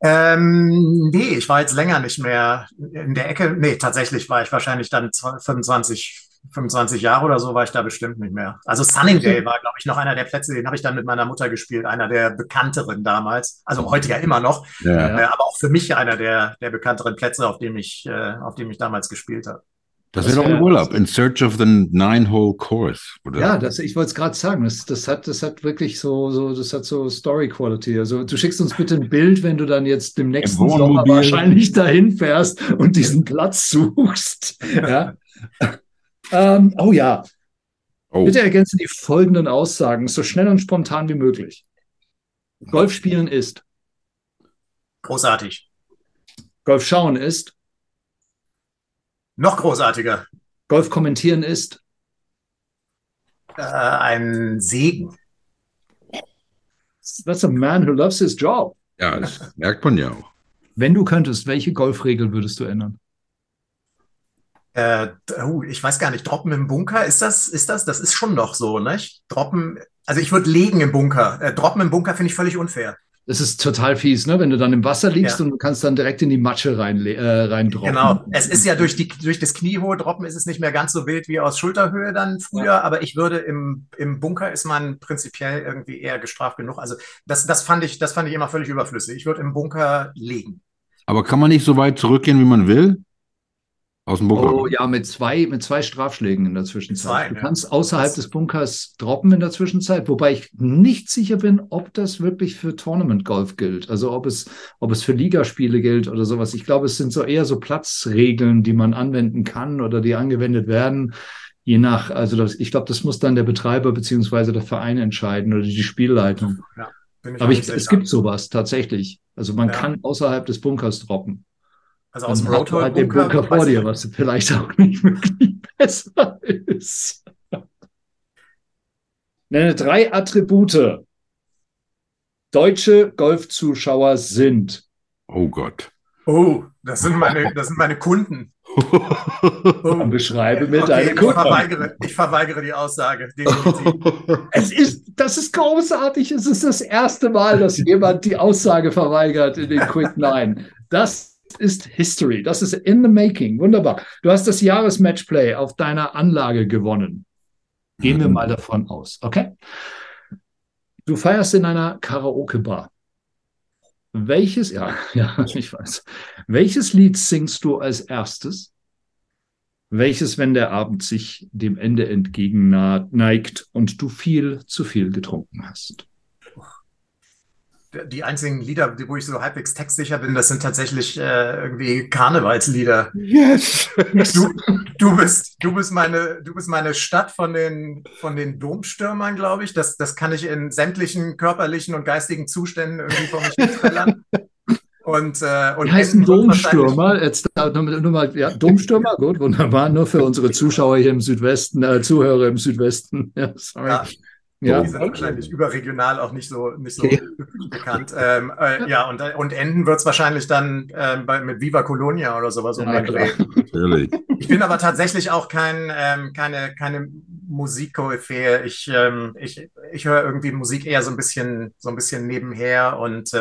Ähm, nee, ich war jetzt länger nicht mehr in der Ecke. Nee, tatsächlich war ich wahrscheinlich dann 25, 25 Jahre oder so war ich da bestimmt nicht mehr. Also Sunningdale war, glaube ich, noch einer der Plätze, den habe ich dann mit meiner Mutter gespielt, einer der bekannteren damals. Also heute ja immer noch, ja. äh, aber auch für mich einer der, der bekannteren Plätze, auf dem ich, äh, auf dem ich damals gespielt habe. Das, wäre doch ein Urlaub, in search of the nine-hole course. Oder? Ja, das, ich wollte es gerade sagen, das, das, hat, das hat wirklich so, so, das hat so Story-Quality. Also du schickst uns bitte ein Bild, wenn du dann jetzt dem nächsten Sommer wahrscheinlich dahin fährst und diesen Platz suchst. Ja. Ähm, oh ja. Oh. Bitte ergänze die folgenden Aussagen so schnell und spontan wie möglich. Golf spielen ist. Großartig. Golf schauen ist. Noch großartiger. Golf kommentieren ist. Äh, ein Segen. That's a man who loves his job. Ja, das merkt man ja auch. Wenn du könntest, welche Golfregel würdest du ändern? Äh, uh, ich weiß gar nicht, Droppen im Bunker, ist das, ist das? Das ist schon noch so, nicht? Droppen, also ich würde legen im Bunker. Äh, Droppen im Bunker finde ich völlig unfair. Das ist total fies, ne? Wenn du dann im Wasser liegst ja. und du kannst dann direkt in die Matsche rein, äh, rein droppen. Genau. Es ist ja durch die, durch das kniehohe Droppen ist es nicht mehr ganz so wild wie aus Schulterhöhe dann früher, ja. aber ich würde im, im Bunker ist man prinzipiell irgendwie eher gestraft genug. Also das, das fand ich, das fand ich immer völlig überflüssig. Ich würde im Bunker legen. Aber kann man nicht so weit zurückgehen, wie man will? Aus dem Bunker. Oh ja, mit zwei, mit zwei Strafschlägen in der Zwischenzeit. Zwei, du kannst außerhalb des Bunkers droppen in der Zwischenzeit, wobei ich nicht sicher bin, ob das wirklich für Tournament Golf gilt. Also ob es, ob es für Ligaspiele gilt oder sowas. Ich glaube, es sind so eher so Platzregeln, die man anwenden kann oder die angewendet werden. Je nach, also das, ich glaube, das muss dann der Betreiber beziehungsweise der Verein entscheiden oder die Spielleitung. Ja, Aber ich, es gibt sowas tatsächlich. Also man ja. kann außerhalb des Bunkers droppen. Also aus dem Roadhole halt den Bunker vor dir, was vielleicht auch nicht wirklich besser ist. Nenne drei Attribute. Deutsche Golfzuschauer sind. Oh Gott. Oh, das sind meine, das sind meine Kunden. Oh. Beschreibe mir okay, deine Kunden. Ich verweigere, ich verweigere die Aussage. es ist, das ist großartig. Es ist das erste Mal, dass jemand die Aussage verweigert in den Quick Nine. Das ist History. Das ist in the making. Wunderbar. Du hast das Jahresmatchplay auf deiner Anlage gewonnen. Gehen wir mal davon aus, okay? Du feierst in einer Karaoke-Bar. Welches, ja, ja, ich weiß. Welches Lied singst du als erstes? Welches, wenn der Abend sich dem Ende entgegenneigt und du viel zu viel getrunken hast? Die einzigen Lieder, wo ich so halbwegs textsicher bin, das sind tatsächlich äh, irgendwie Karnevalslieder. Yes. Du, du, bist, du, bist meine, du bist meine Stadt von den, von den Domstürmern, glaube ich. Das, das kann ich in sämtlichen körperlichen und geistigen Zuständen irgendwie von mich nicht verlangen. Und, äh, und ein Domstürmer? Jetzt nur, nur mal, ja, Domstürmer, gut, wunderbar, nur für unsere Zuschauer hier im Südwesten, äh, Zuhörer im Südwesten. Ja, sorry. Ja. Ja. Die sind wahrscheinlich überregional auch nicht so, nicht so okay. bekannt. Ähm, äh, ja, und, und enden wird es wahrscheinlich dann ähm, bei, mit Viva Colonia oder sowas ja, Natürlich. Ich bin aber tatsächlich auch kein, ähm, keine, keine Musikkoryphäe. Ich, ähm, ich, ich höre irgendwie Musik eher so ein bisschen, so ein bisschen nebenher und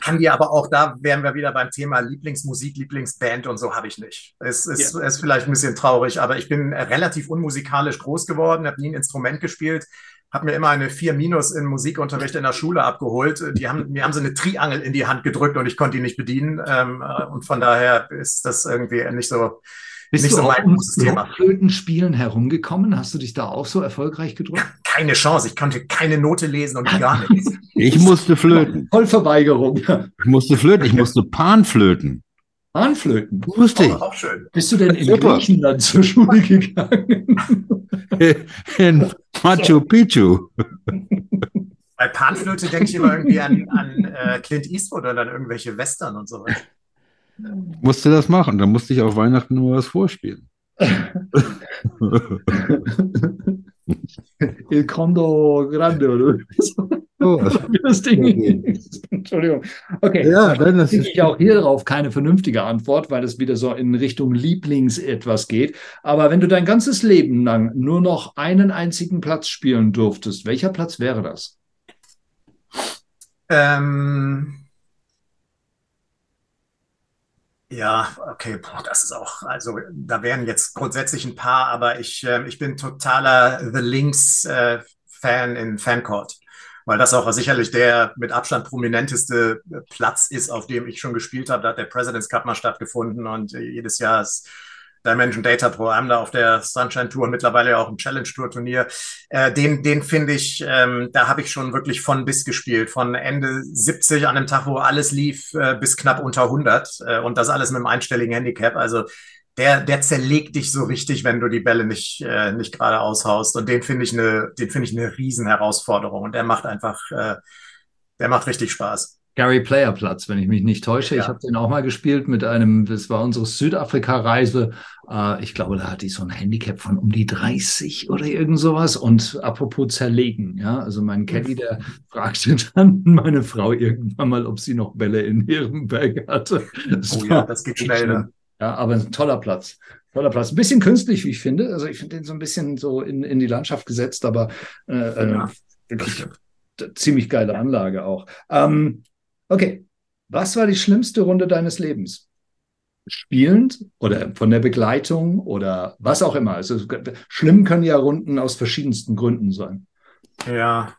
kann dir aber auch, da wären wir wieder beim Thema Lieblingsmusik, Lieblingsband und so habe ich nicht. Es ist, ja. ist vielleicht ein bisschen traurig, aber ich bin relativ unmusikalisch groß geworden, habe nie ein Instrument gespielt, habe mir immer eine 4 Minus in Musikunterricht in der Schule abgeholt. Die haben, mir haben sie eine Triangel in die Hand gedrückt und ich konnte die nicht bedienen. Ähm, und von daher ist das irgendwie nicht so, bist nicht du so mein großes Thema. Flötenspielen herumgekommen? Hast du dich da auch so erfolgreich gedrückt? Keine Chance. Ich konnte keine Note lesen und gar nichts. Ich musste flöten. Vollverweigerung. Ich musste flöten. Ich musste Panflöten. Panflöten? Wusste ich. Oh, auch schön. Bist du denn in Super. Griechenland zur Schule gegangen? In Machu Picchu. Bei Panflöte denke ich immer irgendwie an, an äh, Clint Eastwood oder an irgendwelche Western und so weiter musste das machen. Da musste ich auf Weihnachten nur was vorspielen. Il Condo Grande oder oh, das Ding ist. Entschuldigung. Okay, ja, dann das ist ich auch hier drauf keine vernünftige Antwort, weil es wieder so in Richtung Lieblings etwas geht. Aber wenn du dein ganzes Leben lang nur noch einen einzigen Platz spielen durftest, welcher Platz wäre das? Ähm, Ja, okay, boah, das ist auch, also da wären jetzt grundsätzlich ein paar, aber ich, äh, ich bin totaler The Links-Fan äh, in Fancourt, weil das auch sicherlich der mit Abstand prominenteste Platz ist, auf dem ich schon gespielt habe. Da hat der President's Cup mal stattgefunden und äh, jedes Jahr ist Dimension Data Pro einem da auf der Sunshine Tour und mittlerweile auch im Challenge Tour Turnier. Äh, den den finde ich, ähm, da habe ich schon wirklich von bis gespielt. Von Ende 70 an dem Tag, wo alles lief, äh, bis knapp unter 100 äh, und das alles mit einem einstelligen Handicap. Also der, der zerlegt dich so richtig, wenn du die Bälle nicht, äh, nicht gerade aushaust. Und den finde ich eine, den finde ich eine Riesenherausforderung. Und der macht einfach, äh, der macht richtig Spaß. Gary Player Platz, wenn ich mich nicht täusche. Ja. Ich habe den auch mal gespielt mit einem, das war unsere Südafrika-Reise. Äh, ich glaube, da hatte ich so ein Handicap von um die 30 oder irgend sowas. Und apropos zerlegen, ja, also mein Caddy, der fragte dann meine Frau irgendwann mal, ob sie noch Bälle in ihrem Bag hatte. Das oh ja, das geht schnell. Ne? Ja, aber ein toller Platz. Toller Platz. Ein bisschen künstlich, wie ich finde. Also ich finde den so ein bisschen so in, in die Landschaft gesetzt, aber äh, äh ja, wirklich ziemlich geile Anlage auch. Ähm, Okay, was war die schlimmste Runde deines Lebens? Spielend oder von der Begleitung oder was auch immer. Also schlimm können ja Runden aus verschiedensten Gründen sein. Ja.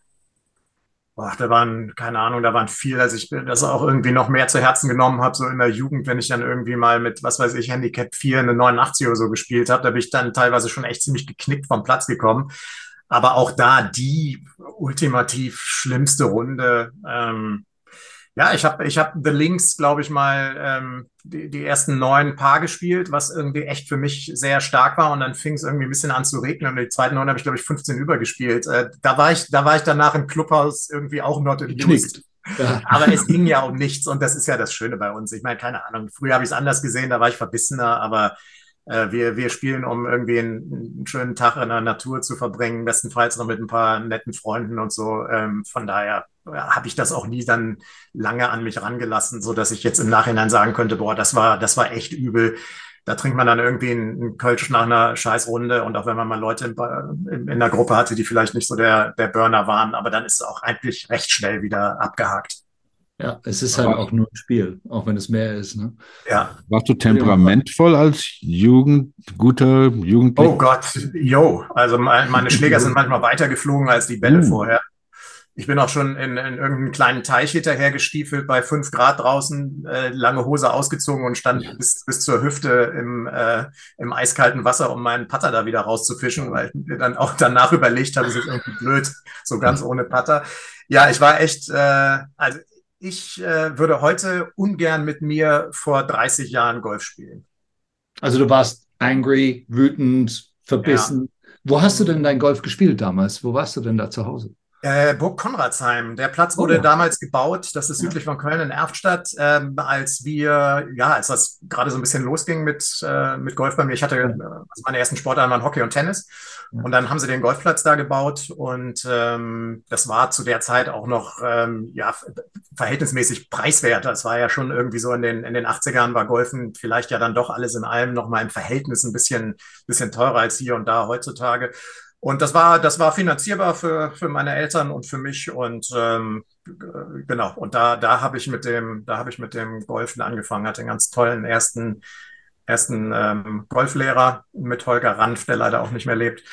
Boah, da waren, keine Ahnung, da waren viel, dass ich das auch irgendwie noch mehr zu Herzen genommen habe, so in der Jugend, wenn ich dann irgendwie mal mit, was weiß ich, Handicap 4 eine 89 oder so gespielt habe, da bin ich dann teilweise schon echt ziemlich geknickt vom Platz gekommen. Aber auch da die ultimativ schlimmste Runde, ähm, ja, ich habe ich hab The Links, glaube ich, mal ähm, die, die ersten neun Paar gespielt, was irgendwie echt für mich sehr stark war. Und dann fing es irgendwie ein bisschen an zu regnen. Und die zweiten neun habe ich, glaube ich, 15 übergespielt. Äh, da, war ich, da war ich danach im Clubhaus irgendwie auch not amused. Ja. Aber es ging ja um nichts und das ist ja das Schöne bei uns. Ich meine, keine Ahnung, früher habe ich es anders gesehen, da war ich verbissener, aber wir, wir spielen, um irgendwie einen, schönen Tag in der Natur zu verbringen, bestenfalls noch mit ein paar netten Freunden und so. Ähm, von daher habe ich das auch nie dann lange an mich rangelassen, so dass ich jetzt im Nachhinein sagen könnte, boah, das war, das war echt übel. Da trinkt man dann irgendwie einen Kölsch nach einer Scheißrunde und auch wenn man mal Leute in, in der Gruppe hatte, die vielleicht nicht so der, der Burner waren, aber dann ist es auch eigentlich recht schnell wieder abgehakt. Ja, es ist halt auch nur ein Spiel, auch wenn es mehr ist. Ne? Ja. Warst du temperamentvoll als Jugend, guter Jugendlicher? Oh Gott, yo. Also meine Schläger sind manchmal weiter geflogen als die Bälle uh. vorher. Ich bin auch schon in, in irgendeinen kleinen Teich hinterher gestiefelt, bei fünf Grad draußen, äh, lange Hose ausgezogen und stand bis, bis zur Hüfte im, äh, im eiskalten Wasser, um meinen Putter da wieder rauszufischen, weil ich mir dann auch danach überlegt habe, es ist irgendwie blöd, so ganz ohne Putter. Ja, ich war echt, äh, also ich äh, würde heute ungern mit mir vor 30 Jahren Golf spielen. Also du warst angry, wütend, verbissen. Ja. Wo hast du denn dein Golf gespielt damals? Wo warst du denn da zu Hause? Äh, Burg Konradsheim. Der Platz wurde oh. damals gebaut, das ist südlich von Köln in Erftstadt, ähm, als wir, ja, als das gerade so ein bisschen losging mit, äh, mit Golf bei mir. Ich hatte, also meine ersten Sportarten waren Hockey und Tennis. Und dann haben sie den Golfplatz da gebaut und ähm, das war zu der Zeit auch noch ähm, ja, verhältnismäßig preiswert. Das war ja schon irgendwie so in den, in den 80ern war Golfen vielleicht ja dann doch alles in allem nochmal im Verhältnis ein bisschen, bisschen teurer als hier und da heutzutage. Und das war, das war finanzierbar für, für meine Eltern und für mich. Und ähm, genau, und da, da habe ich mit dem, da habe ich mit dem Golfen angefangen, hatte einen ganz tollen ersten, ersten ähm, Golflehrer mit Holger Ranf, der leider auch nicht mehr lebt.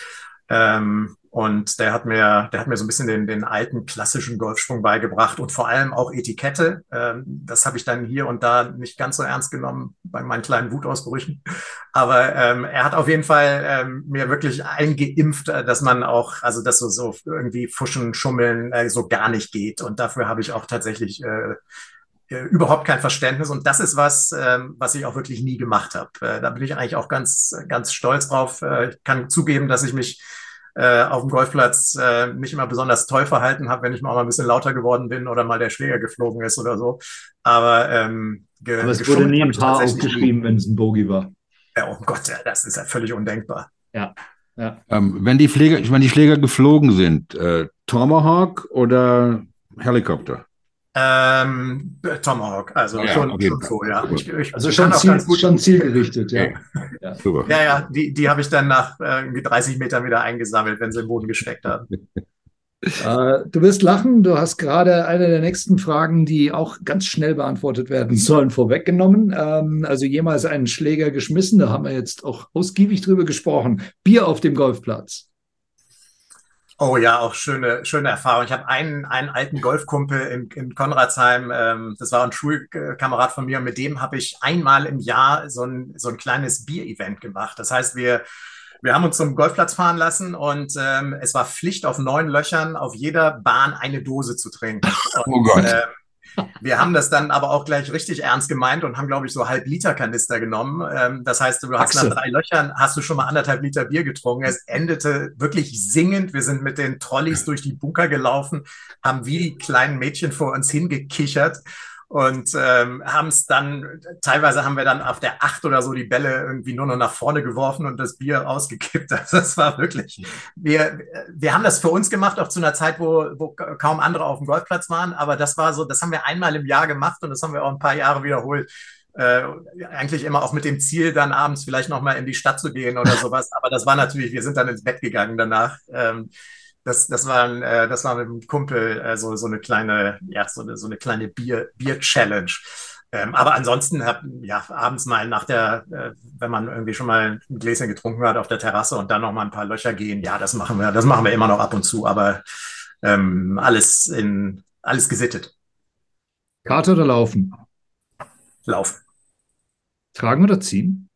Ähm, und der hat mir, der hat mir so ein bisschen den, den alten klassischen Golfschwung beigebracht und vor allem auch Etikette. Ähm, das habe ich dann hier und da nicht ganz so ernst genommen bei meinen kleinen Wutausbrüchen. Aber ähm, er hat auf jeden Fall ähm, mir wirklich eingeimpft, äh, dass man auch, also dass so, so irgendwie Fuschen, Schummeln äh, so gar nicht geht. Und dafür habe ich auch tatsächlich äh, äh, überhaupt kein Verständnis. Und das ist was, ähm, was ich auch wirklich nie gemacht habe. Äh, da bin ich eigentlich auch ganz, ganz stolz drauf. Äh, ich kann zugeben, dass ich mich äh, auf dem Golfplatz äh, nicht immer besonders toll verhalten habe, wenn ich mal ein bisschen lauter geworden bin oder mal der Schläger geflogen ist oder so. Aber, ähm, ge Aber es wurde nie ein Paar aufgeschrieben, wenn es ein Bogie war. Ja, oh Gott, ja, das ist ja völlig undenkbar. Ja. ja. Ähm, wenn, die Pfleger, wenn die Schläger geflogen sind, äh, Tomahawk oder Helikopter? Ähm, Tomahawk, also ja, schon, schon so, ja. Ich, ich also schon, Ziel, schon zielgerichtet, ja. Ja, Super. ja, ja die, die habe ich dann nach äh, irgendwie 30 Metern wieder eingesammelt, wenn sie im Boden gesteckt haben. Äh, du wirst lachen, du hast gerade eine der nächsten Fragen, die auch ganz schnell beantwortet werden sollen, vorweggenommen. Ähm, also jemals einen Schläger geschmissen, da haben wir jetzt auch ausgiebig drüber gesprochen. Bier auf dem Golfplatz. Oh ja, auch schöne, schöne Erfahrung. Ich habe einen, einen alten Golfkumpel in, in Konradsheim, ähm, das war ein Schulkamerad von mir, und mit dem habe ich einmal im Jahr so ein, so ein kleines Bier-Event gemacht. Das heißt, wir, wir haben uns zum Golfplatz fahren lassen und ähm, es war Pflicht, auf neun Löchern auf jeder Bahn eine Dose zu trinken. Und, oh Gott. Ähm, wir haben das dann aber auch gleich richtig ernst gemeint und haben, glaube ich, so halb Liter Kanister genommen. Ähm, das heißt, du hast nach drei Löchern hast du schon mal anderthalb Liter Bier getrunken. Es endete wirklich singend. Wir sind mit den Trolleys durch die Bunker gelaufen, haben wie die kleinen Mädchen vor uns hingekichert und ähm, haben es dann, teilweise haben wir dann auf der Acht oder so die Bälle irgendwie nur noch nach vorne geworfen und das Bier ausgekippt. Also das war wirklich, wir, wir haben das für uns gemacht, auch zu einer Zeit, wo, wo kaum andere auf dem Golfplatz waren, aber das war so, das haben wir einmal im Jahr gemacht und das haben wir auch ein paar Jahre wiederholt. Äh, eigentlich immer auch mit dem Ziel, dann abends vielleicht nochmal in die Stadt zu gehen oder sowas. Aber das war natürlich, wir sind dann ins Bett gegangen danach. Ähm, das, das, war, ein, äh, das war mit einem Kumpel äh, so, so eine kleine, ja, so eine, so eine kleine Bier, Bier-Challenge. Ähm, aber ansonsten, hab, ja, abends mal nach der, äh, wenn man irgendwie schon mal ein Gläschen getrunken hat auf der Terrasse und dann noch mal ein paar Löcher gehen, ja, das machen wir, das machen wir immer noch ab und zu, aber ähm, alles in, alles gesittet. Karte oder laufen? Laufen. Tragen oder ziehen?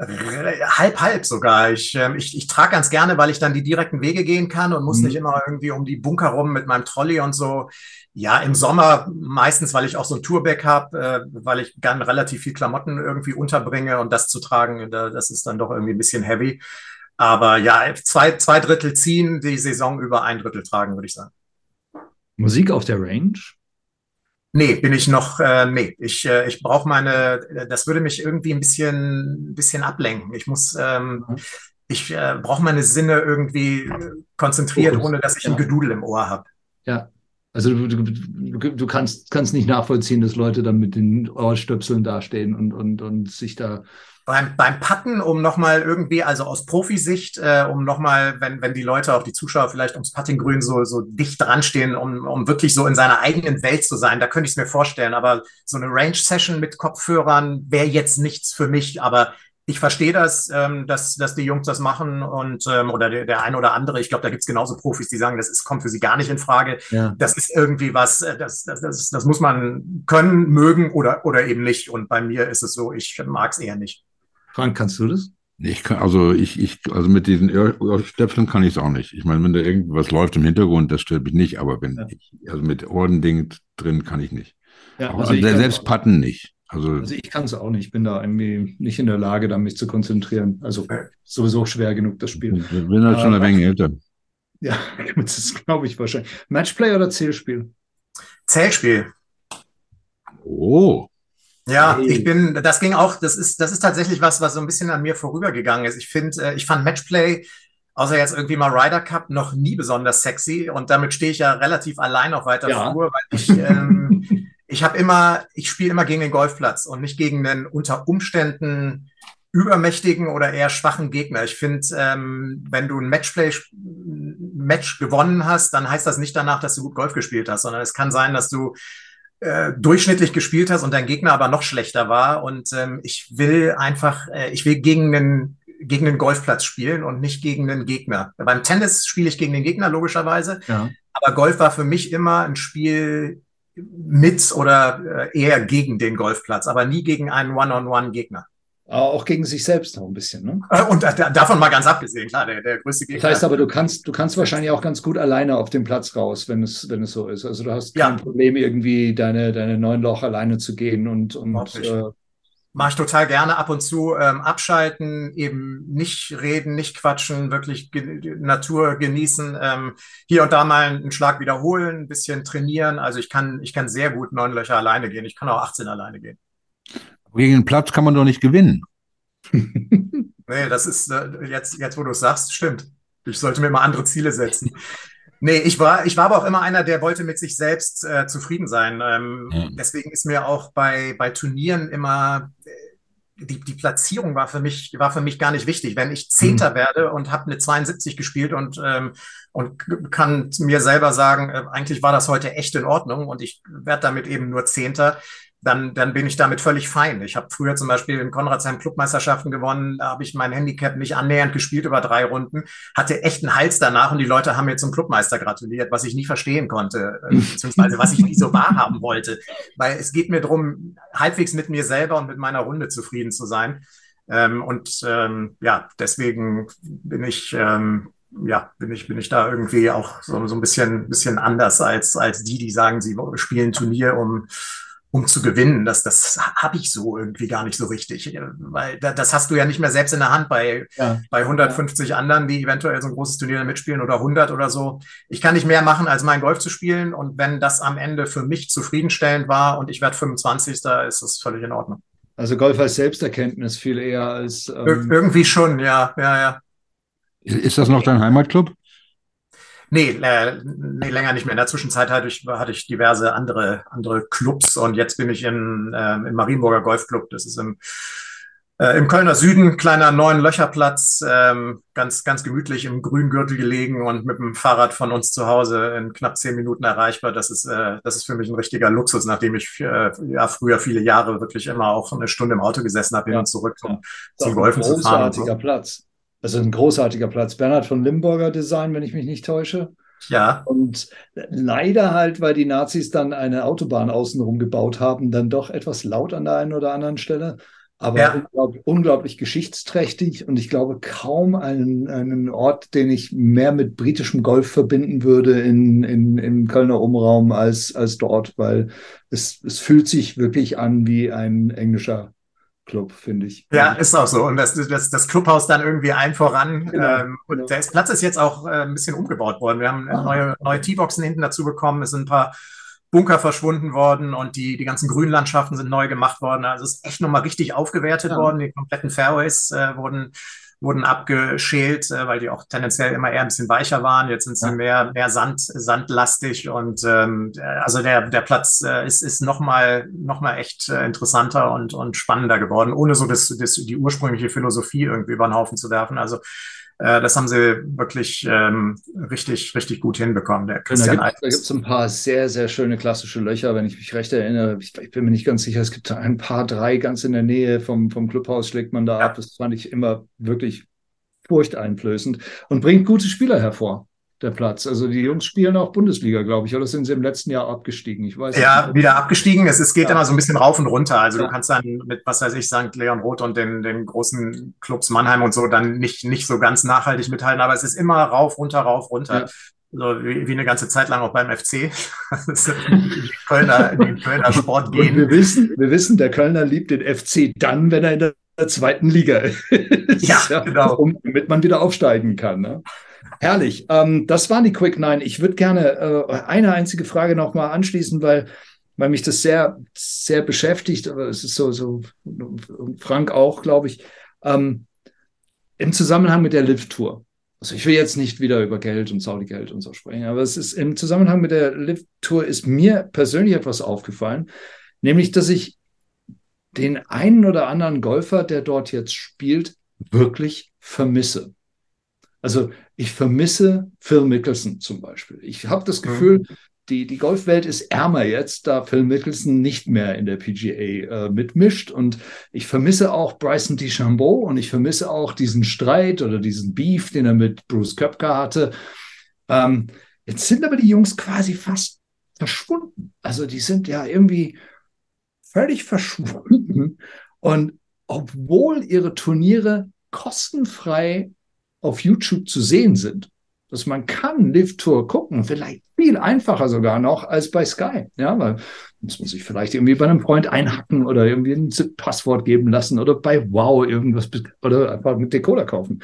Halb, halb sogar. Ich, ähm, ich, ich trage ganz gerne, weil ich dann die direkten Wege gehen kann und muss mhm. nicht immer irgendwie um die Bunker rum mit meinem Trolley und so. Ja, im Sommer meistens, weil ich auch so ein Tourbag habe, äh, weil ich gern relativ viel Klamotten irgendwie unterbringe und das zu tragen, das ist dann doch irgendwie ein bisschen heavy. Aber ja, zwei, zwei Drittel ziehen, die Saison über ein Drittel tragen, würde ich sagen. Musik auf der Range? Nee, bin ich noch, äh, nee, ich, äh, ich brauche meine, das würde mich irgendwie ein bisschen, ein bisschen ablenken. Ich muss, ähm, mhm. ich äh, brauche meine Sinne irgendwie konzentriert, ohne dass ich ein Gedudel im Ohr habe. Ja, also du, du, du, kannst, kannst nicht nachvollziehen, dass Leute dann mit den Ohrstöpseln dastehen und, und, und sich da beim, beim Putten, um nochmal irgendwie, also aus Profisicht, äh, um nochmal, wenn, wenn die Leute, auch die Zuschauer vielleicht ums Puttinggrün so, so dicht dran stehen, um, um wirklich so in seiner eigenen Welt zu sein, da könnte ich es mir vorstellen. Aber so eine Range-Session mit Kopfhörern wäre jetzt nichts für mich, aber ich verstehe das, ähm, dass, dass die Jungs das machen und ähm, oder der, der eine oder andere. Ich glaube, da gibt es genauso Profis, die sagen, das ist, kommt für sie gar nicht in Frage. Ja. Das ist irgendwie was, äh, das, das, das, das muss man können, mögen oder, oder eben nicht. Und bei mir ist es so, ich mag es eher nicht. Frank, kannst du das? Ich kann, also ich, ich, also mit diesen Ohrstöpseln kann ich es auch nicht. Ich meine, wenn da irgendwas läuft im Hintergrund, das stört mich nicht, aber wenn ja. ich, also mit Ohrending drin kann ich nicht. Ja, also, also selbst Patten nicht. Also, also ich kann es auch nicht. Ich bin da irgendwie nicht in der Lage, da mich zu konzentrieren. Also sowieso schwer genug, das Spiel. Ich bin halt schon ein wenig älter. Ja, das glaube ich wahrscheinlich. Matchplay oder Zählspiel? Zählspiel. Oh. Ja, hey. ich bin, das ging auch, das ist, das ist tatsächlich was, was so ein bisschen an mir vorübergegangen ist. Ich finde, äh, ich fand Matchplay, außer jetzt irgendwie mal Ryder Cup, noch nie besonders sexy und damit stehe ich ja relativ allein auf weiter ja. Flur, weil ich, ähm, ich habe immer, ich spiele immer gegen den Golfplatz und nicht gegen den unter Umständen übermächtigen oder eher schwachen Gegner. Ich finde, ähm, wenn du ein Matchplay Match gewonnen hast, dann heißt das nicht danach, dass du gut Golf gespielt hast, sondern es kann sein, dass du äh, durchschnittlich gespielt hast und dein Gegner aber noch schlechter war. Und ähm, ich will einfach, äh, ich will gegen einen gegen den Golfplatz spielen und nicht gegen den Gegner. Beim Tennis spiele ich gegen den Gegner logischerweise, ja. aber Golf war für mich immer ein Spiel mit oder äh, eher gegen den Golfplatz, aber nie gegen einen One-on-One-Gegner auch gegen sich selbst noch ein bisschen. Ne? Äh, und davon mal ganz abgesehen, klar, der, der größte Gegner. Das heißt aber, du kannst, du kannst wahrscheinlich auch ganz gut alleine auf dem Platz raus, wenn es, wenn es so ist. Also du hast kein ja. Problem, irgendwie deine, deine neun Loch alleine zu gehen und, und äh, Mache ich total gerne ab und zu ähm, abschalten, eben nicht reden, nicht quatschen, wirklich ge Natur genießen, ähm, hier und da mal einen Schlag wiederholen, ein bisschen trainieren. Also ich kann, ich kann sehr gut neun Löcher alleine gehen. Ich kann auch 18 alleine gehen. Gegen den Platz kann man doch nicht gewinnen. nee, das ist äh, jetzt, jetzt, wo du es sagst, stimmt. Ich sollte mir mal andere Ziele setzen. Nee, ich war, ich war aber auch immer einer, der wollte mit sich selbst äh, zufrieden sein. Ähm, ja. Deswegen ist mir auch bei, bei Turnieren immer äh, die, die Platzierung war für mich war für mich gar nicht wichtig. Wenn ich Zehnter mhm. werde und habe eine 72 gespielt und ähm, und kann mir selber sagen, äh, eigentlich war das heute echt in Ordnung und ich werde damit eben nur Zehnter, dann, dann bin ich damit völlig fein. Ich habe früher zum Beispiel in Konradsheim Clubmeisterschaften gewonnen, da habe ich mein Handicap nicht annähernd gespielt über drei Runden, hatte echt einen Hals danach und die Leute haben mir zum Clubmeister gratuliert, was ich nie verstehen konnte, äh, beziehungsweise was ich nie so wahrhaben wollte. Weil es geht mir darum, halbwegs mit mir selber und mit meiner Runde zufrieden zu sein. Ähm, und ähm, ja, deswegen bin ich ähm, ja, bin ich, bin ich da irgendwie auch so, so ein bisschen, bisschen anders als, als die, die sagen, sie spielen Turnier, um, um zu gewinnen. Das, das habe ich so irgendwie gar nicht so richtig. Weil das hast du ja nicht mehr selbst in der Hand bei, ja. bei 150 anderen, die eventuell so ein großes Turnier mitspielen oder 100 oder so. Ich kann nicht mehr machen, als mein Golf zu spielen. Und wenn das am Ende für mich zufriedenstellend war und ich werde 25. Da ist das völlig in Ordnung. Also Golf als Selbsterkenntnis viel eher als. Ähm Ir irgendwie schon, ja, ja, ja. Ist das noch dein Heimatclub? Nee, äh, nee, länger nicht mehr. In der Zwischenzeit hatte ich, hatte ich diverse andere, andere Clubs und jetzt bin ich in, äh, im Marienburger Golfclub. Das ist im, äh, im Kölner Süden, kleiner neun Löcherplatz, ähm, ganz, ganz gemütlich im Grüngürtel gelegen und mit dem Fahrrad von uns zu Hause in knapp zehn Minuten erreichbar. Das ist, äh, das ist für mich ein richtiger Luxus, nachdem ich äh, ja früher viele Jahre wirklich immer auch eine Stunde im Auto gesessen habe, hin und zurück um zum Golfen zu fahren. Großartiger Platz. Also ein großartiger Platz. Bernhard von Limburger Design, wenn ich mich nicht täusche. Ja. Und leider halt, weil die Nazis dann eine Autobahn außenrum gebaut haben, dann doch etwas laut an der einen oder anderen Stelle. Aber ja. unglaublich, unglaublich, geschichtsträchtig und ich glaube kaum einen, einen Ort, den ich mehr mit britischem Golf verbinden würde in, in, im Kölner Umraum als, als dort, weil es, es fühlt sich wirklich an wie ein englischer Club, finde ich. Ja, ist auch so. Und das, das, das Clubhaus dann irgendwie ein voran. Genau, ähm, und genau. der Platz ist jetzt auch äh, ein bisschen umgebaut worden. Wir haben ah. neue, neue T-Boxen hinten dazu bekommen. Es sind ein paar Bunker verschwunden worden und die, die ganzen Grünlandschaften sind neu gemacht worden. Also es ist echt nochmal richtig aufgewertet ja. worden. Die kompletten Fairways äh, wurden wurden abgeschält, äh, weil die auch tendenziell immer eher ein bisschen weicher waren. Jetzt sind sie ja. mehr, mehr Sand, sandlastig und ähm, also der, der Platz äh, ist, ist nochmal noch mal echt äh, interessanter und, und spannender geworden, ohne so das, das, die ursprüngliche Philosophie irgendwie über den Haufen zu werfen. Also äh, das haben sie wirklich ähm, richtig, richtig gut hinbekommen. Der Christian da gibt es ein paar sehr, sehr schöne klassische Löcher, wenn ich mich recht erinnere. Ich, ich, bin mir nicht ganz sicher, es gibt ein paar, drei ganz in der Nähe vom, vom Clubhaus schlägt man da ja. ab. Das fand ich immer wirklich furchteinflößend und bringt gute Spieler hervor der Platz. Also die Jungs spielen auch Bundesliga, glaube ich, oder sind sie im letzten Jahr abgestiegen? Ich weiß ja, nicht. wieder abgestiegen. Es, es geht ja. immer so ein bisschen rauf und runter. Also ja. du kannst dann mit, was weiß ich, St. Leon Roth und den, den großen Clubs Mannheim und so dann nicht, nicht so ganz nachhaltig mithalten, aber es ist immer rauf, runter, rauf, runter. Ja. So wie, wie eine ganze Zeit lang auch beim FC. Kölner, die Kölner Sport gehen. wir wissen, wir wissen, der Kölner liebt den FC dann, wenn er in der zweiten Liga ist. Ja, genau. Um, damit man wieder aufsteigen kann. Ne? Herrlich. Ähm, das waren die Quick Nine. Ich würde gerne äh, eine einzige Frage noch mal anschließen, weil, weil mich das sehr, sehr beschäftigt. Aber es ist so, so Frank auch, glaube ich, ähm, im Zusammenhang mit der Lift-Tour. Also ich will jetzt nicht wieder über Geld und Saudi-Geld und so sprechen, aber es ist im Zusammenhang mit der Lift-Tour ist mir persönlich etwas aufgefallen, nämlich, dass ich den einen oder anderen Golfer, der dort jetzt spielt, wirklich vermisse. Also ich vermisse Phil Mickelson zum Beispiel. Ich habe das Gefühl, mhm. die, die Golfwelt ist ärmer jetzt, da Phil Mickelson nicht mehr in der PGA äh, mitmischt. Und ich vermisse auch Bryson DeChambeau und ich vermisse auch diesen Streit oder diesen Beef, den er mit Bruce Köpker hatte. Ähm, jetzt sind aber die Jungs quasi fast verschwunden. Also die sind ja irgendwie völlig verschwunden. Und obwohl ihre Turniere kostenfrei auf YouTube zu sehen sind. Dass man kann Live Tour gucken, vielleicht viel einfacher sogar noch als bei Sky. Ja, weil muss man sich vielleicht irgendwie bei einem Freund einhacken oder irgendwie ein Passwort geben lassen oder bei Wow irgendwas oder einfach mit Decoder kaufen.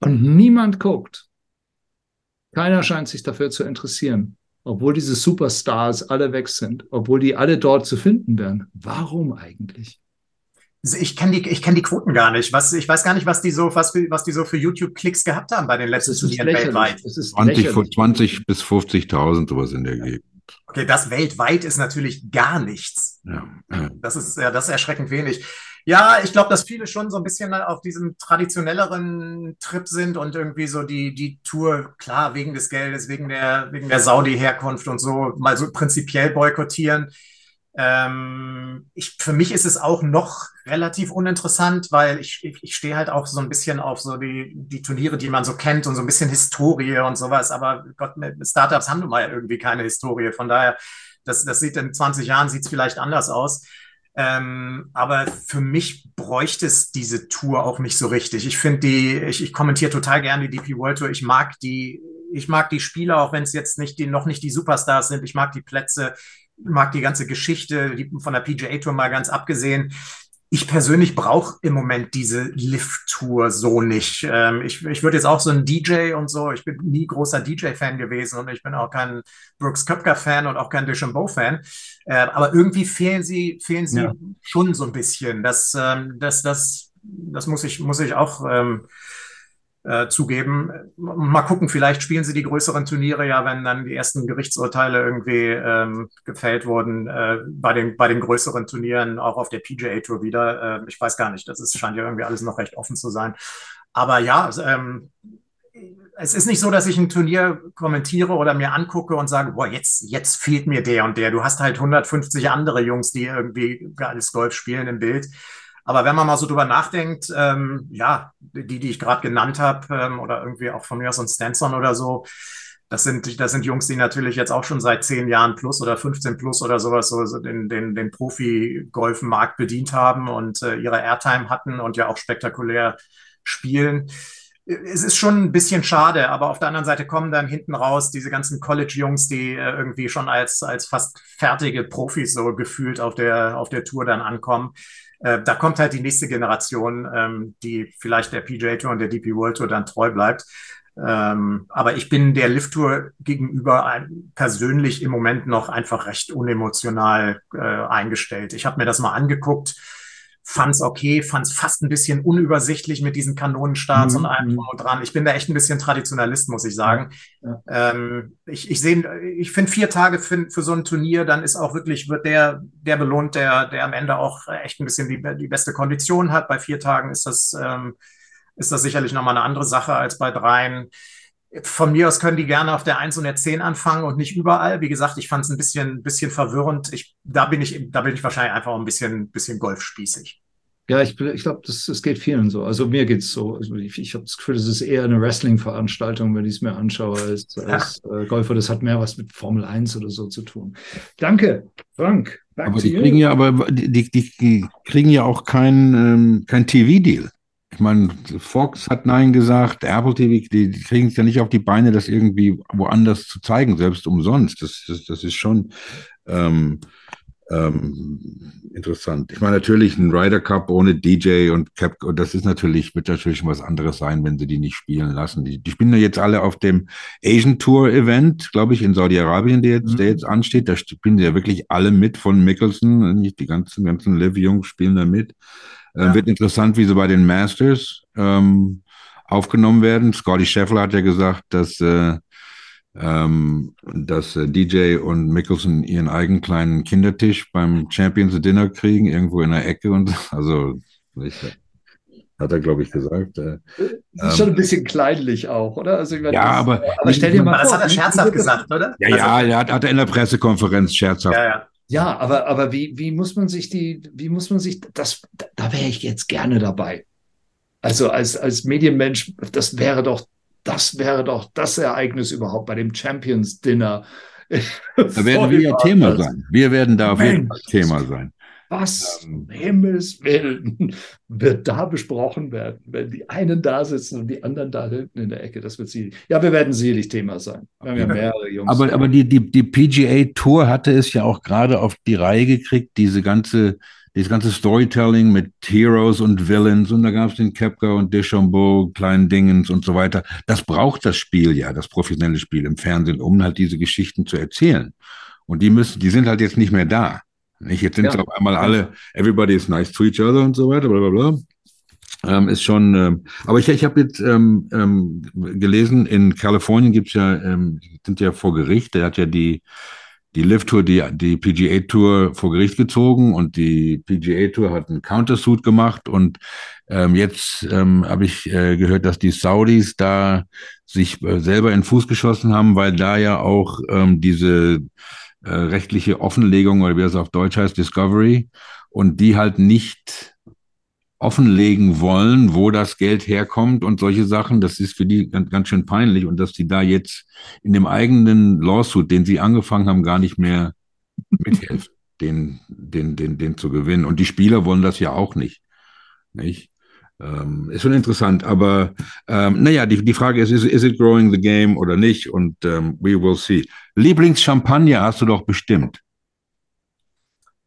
Und niemand guckt. Keiner scheint sich dafür zu interessieren. Obwohl diese Superstars alle weg sind, obwohl die alle dort zu finden wären. Warum eigentlich? Ich kenne die, ich kenne die Quoten gar nicht. Was, ich weiß gar nicht, was die so, was, was die so für YouTube-Klicks gehabt haben bei den letzten Turnieren weltweit. Das ist 20, 20 bis 50.000 sowas in der Gegend. Okay, das weltweit ist natürlich gar nichts. Ja. Das ist ja, das ist erschreckend wenig. Ja, ich glaube, dass viele schon so ein bisschen auf diesem traditionelleren Trip sind und irgendwie so die, die Tour, klar, wegen des Geldes, wegen der, wegen der Saudi-Herkunft und so, mal so prinzipiell boykottieren. Ähm, ich, für mich ist es auch noch relativ uninteressant, weil ich, ich, ich stehe halt auch so ein bisschen auf so die, die Turniere, die man so kennt und so ein bisschen Historie und sowas. Aber Gott, Startups haben nun mal irgendwie keine Historie. Von daher, das, das sieht in 20 Jahren sieht es vielleicht anders aus. Ähm, aber für mich bräuchte es diese Tour auch nicht so richtig. Ich finde die, ich, ich kommentiere total gerne die DP World Tour. Ich mag die, ich mag die Spieler, auch wenn es jetzt nicht die, noch nicht die Superstars sind. Ich mag die Plätze mag die ganze Geschichte die von der PGA Tour mal ganz abgesehen. Ich persönlich brauche im Moment diese Lift-Tour so nicht. Ähm, ich, ich würde jetzt auch so ein DJ und so, ich bin nie großer DJ-Fan gewesen und ich bin auch kein Brooks Köpker-Fan und auch kein Deschambeau-Fan. Äh, aber irgendwie fehlen sie, fehlen sie ja. schon so ein bisschen. Das, ähm, das, das, das muss ich, muss ich auch ähm, äh, zugeben. Mal gucken, vielleicht spielen sie die größeren Turniere ja, wenn dann die ersten Gerichtsurteile irgendwie ähm, gefällt wurden, äh, bei, den, bei den größeren Turnieren auch auf der PGA Tour wieder. Äh, ich weiß gar nicht, das ist, scheint ja irgendwie alles noch recht offen zu sein. Aber ja, ähm, es ist nicht so, dass ich ein Turnier kommentiere oder mir angucke und sage, boah, jetzt, jetzt fehlt mir der und der. Du hast halt 150 andere Jungs, die irgendwie geiles Golf spielen im Bild. Aber wenn man mal so drüber nachdenkt, ähm, ja, die, die ich gerade genannt habe, ähm, oder irgendwie auch von mir aus ein Stanson oder so, das sind, das sind Jungs, die natürlich jetzt auch schon seit zehn Jahren plus oder 15 plus oder sowas so den, den, den Profi-Golfmarkt bedient haben und äh, ihre Airtime hatten und ja auch spektakulär spielen. Es ist schon ein bisschen schade, aber auf der anderen Seite kommen dann hinten raus diese ganzen College-Jungs, die äh, irgendwie schon als, als fast fertige Profis so gefühlt auf der, auf der Tour dann ankommen. Äh, da kommt halt die nächste Generation, ähm, die vielleicht der PJ Tour und der DP World Tour dann treu bleibt. Ähm, aber ich bin der Lift Tour gegenüber persönlich im Moment noch einfach recht unemotional äh, eingestellt. Ich habe mir das mal angeguckt fand's okay, fand's fast ein bisschen unübersichtlich mit diesen Kanonenstarts mhm. und allem drum und dran. Ich bin da echt ein bisschen Traditionalist, muss ich sagen. Ja. Ähm, ich ich sehe, ich finde vier Tage für, für so ein Turnier, dann ist auch wirklich, wird der, der belohnt, der, der am Ende auch echt ein bisschen die, die beste Kondition hat. Bei vier Tagen ist das, ähm, ist das sicherlich nochmal eine andere Sache als bei dreien. Von mir aus können die gerne auf der 1 und der 10 anfangen und nicht überall. Wie gesagt, ich fand es ein bisschen, bisschen verwirrend. Ich, da, bin ich, da bin ich wahrscheinlich einfach ein bisschen, bisschen golfspießig. Ja, ich, ich glaube, das, das geht vielen so. Also mir geht es so. Also ich, ich habe das Gefühl, das ist eher eine Wrestling-Veranstaltung, wenn ich es mir anschaue, als, als äh, Golfer. Das hat mehr was mit Formel 1 oder so zu tun. Danke, Frank. Aber die kriegen ja, aber die, die, die kriegen ja auch kein, ähm, kein TV-Deal. Ich meine, Fox hat Nein gesagt, Apple TV, die, die kriegen es ja nicht auf die Beine, das irgendwie woanders zu zeigen, selbst umsonst. Das, das, das ist schon, ähm, ähm, interessant. Ich meine, natürlich ein Ryder Cup ohne DJ und Cap, das ist natürlich, wird natürlich schon was anderes sein, wenn sie die nicht spielen lassen. Die, die spielen ja jetzt alle auf dem Asian Tour Event, glaube ich, in Saudi-Arabien, der jetzt, mhm. der jetzt ansteht. Da spielen sie ja wirklich alle mit von Mickelson, nicht die ganzen, ganzen Live-Jungs spielen da mit. Äh, ja. Wird interessant, wie sie bei den Masters ähm, aufgenommen werden. Scotty Scheffler hat ja gesagt, dass äh, ähm, dass äh, DJ und Mickelson ihren eigenen kleinen Kindertisch beim Champions Dinner kriegen, irgendwo in der Ecke und also ich, hat er, glaube ich, gesagt. Äh, ist schon ein ähm, bisschen kleinlich auch, oder? Also, meine, ja, aber, aber stell dir mal das vor. Das hat er scherzhaft gesagt, oder? Ja, ja, also, hat, hat er in der Pressekonferenz scherzhaft. Ja, ja. Ja, aber, aber wie, wie muss man sich die, wie muss man sich, das, da wäre ich jetzt gerne dabei. Also als, als Medienmensch, das wäre doch das wäre doch das Ereignis überhaupt bei dem Champions Dinner. Da werden wir ja Thema sein. Wir werden da auf jeden Fall Thema sein. Was ähm, Himmels Willen wird da besprochen werden, wenn die einen da sitzen und die anderen da hinten in der Ecke? Das wird sie. Ja, wir werden sicherlich Thema sein. Wir haben ja mehrere Jungs. Aber, aber die, die, die PGA Tour hatte es ja auch gerade auf die Reihe gekriegt, diese ganze dieses ganze Storytelling mit Heroes und Villains und da gab es den Kepka und Deschambeau, kleinen Dingens und so weiter. Das braucht das Spiel ja, das professionelle Spiel im Fernsehen, um halt diese Geschichten zu erzählen. Und die müssen, die sind halt jetzt nicht mehr da. Nicht? Jetzt sind ja. auf einmal alle, everybody is nice to each other und so weiter, bla bla bla. Ähm, ist schon, ähm, aber ich, ich habe jetzt ähm, ähm, gelesen, in Kalifornien gibt's ja, ähm, sind ja vor Gericht, der hat ja die die Live Tour, die, die PGA Tour vor Gericht gezogen und die PGA Tour hat einen Countersuit gemacht und ähm, jetzt ähm, habe ich äh, gehört, dass die Saudis da sich äh, selber in den Fuß geschossen haben, weil da ja auch ähm, diese äh, rechtliche Offenlegung oder wie das auf Deutsch heißt, Discovery und die halt nicht offenlegen wollen, wo das Geld herkommt und solche Sachen. Das ist für die ganz, ganz schön peinlich und dass die da jetzt in dem eigenen Lawsuit, den sie angefangen haben, gar nicht mehr mithelfen, den, den, den, den zu gewinnen. Und die Spieler wollen das ja auch nicht. nicht? Ähm, ist schon interessant, aber ähm, naja, die, die Frage ist, is, is it growing the game oder nicht? Und ähm, we will see. Lieblingschampagner hast du doch bestimmt.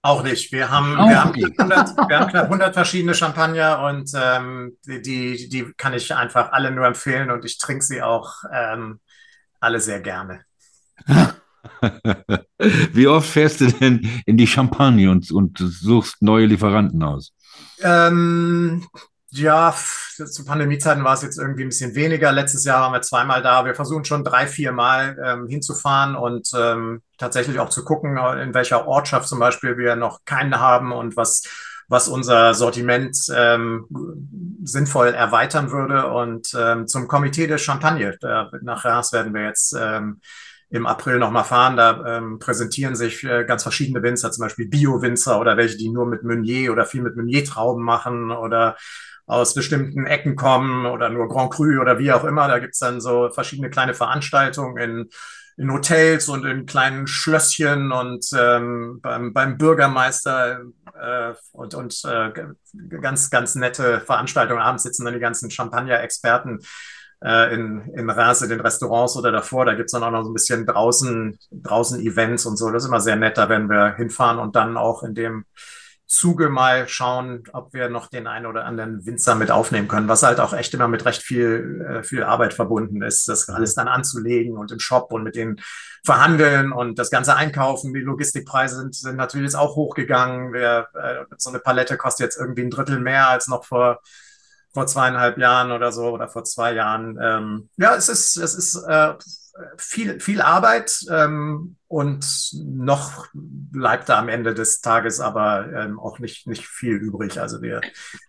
Auch nicht. Wir haben, Auch wir, haben 100, wir haben knapp 100 verschiedene Champagner und ähm, die, die kann ich einfach alle nur empfehlen und ich trinke sie auch ähm, alle sehr gerne. Wie oft fährst du denn in die Champagne und, und suchst neue Lieferanten aus? Ähm, ja, zu Pandemiezeiten war es jetzt irgendwie ein bisschen weniger. Letztes Jahr waren wir zweimal da. Wir versuchen schon drei, vier Mal ähm, hinzufahren und ähm, tatsächlich auch zu gucken, in welcher Ortschaft zum Beispiel wir noch keinen haben und was, was unser Sortiment ähm, sinnvoll erweitern würde. Und ähm, zum Komitee der Champagne, da, nach Reims werden wir jetzt ähm, im April nochmal fahren. Da ähm, präsentieren sich äh, ganz verschiedene Winzer, zum Beispiel Bio-Winzer oder welche, die nur mit Meunier oder viel mit Meunier-Trauben machen oder aus bestimmten Ecken kommen oder nur Grand Cru oder wie auch immer. Da gibt's dann so verschiedene kleine Veranstaltungen in, in Hotels und in kleinen Schlösschen und ähm, beim, beim Bürgermeister äh, und, und äh, ganz, ganz nette Veranstaltungen. Abends sitzen dann die ganzen Champagner-Experten äh, in, in in den Restaurants oder davor. Da gibt's dann auch noch so ein bisschen draußen, draußen Events und so. Das ist immer sehr nett, da werden wir hinfahren und dann auch in dem Zuge mal schauen, ob wir noch den einen oder anderen Winzer mit aufnehmen können, was halt auch echt immer mit recht viel, äh, viel Arbeit verbunden ist, das alles dann anzulegen und im Shop und mit denen verhandeln und das ganze einkaufen. Die Logistikpreise sind, sind natürlich jetzt auch hochgegangen. Wir, äh, so eine Palette kostet jetzt irgendwie ein Drittel mehr als noch vor vor zweieinhalb Jahren oder so oder vor zwei Jahren. Ähm, ja, es ist, es ist äh, viel, viel Arbeit ähm, und noch bleibt da am Ende des Tages aber ähm, auch nicht, nicht viel übrig. Also wir,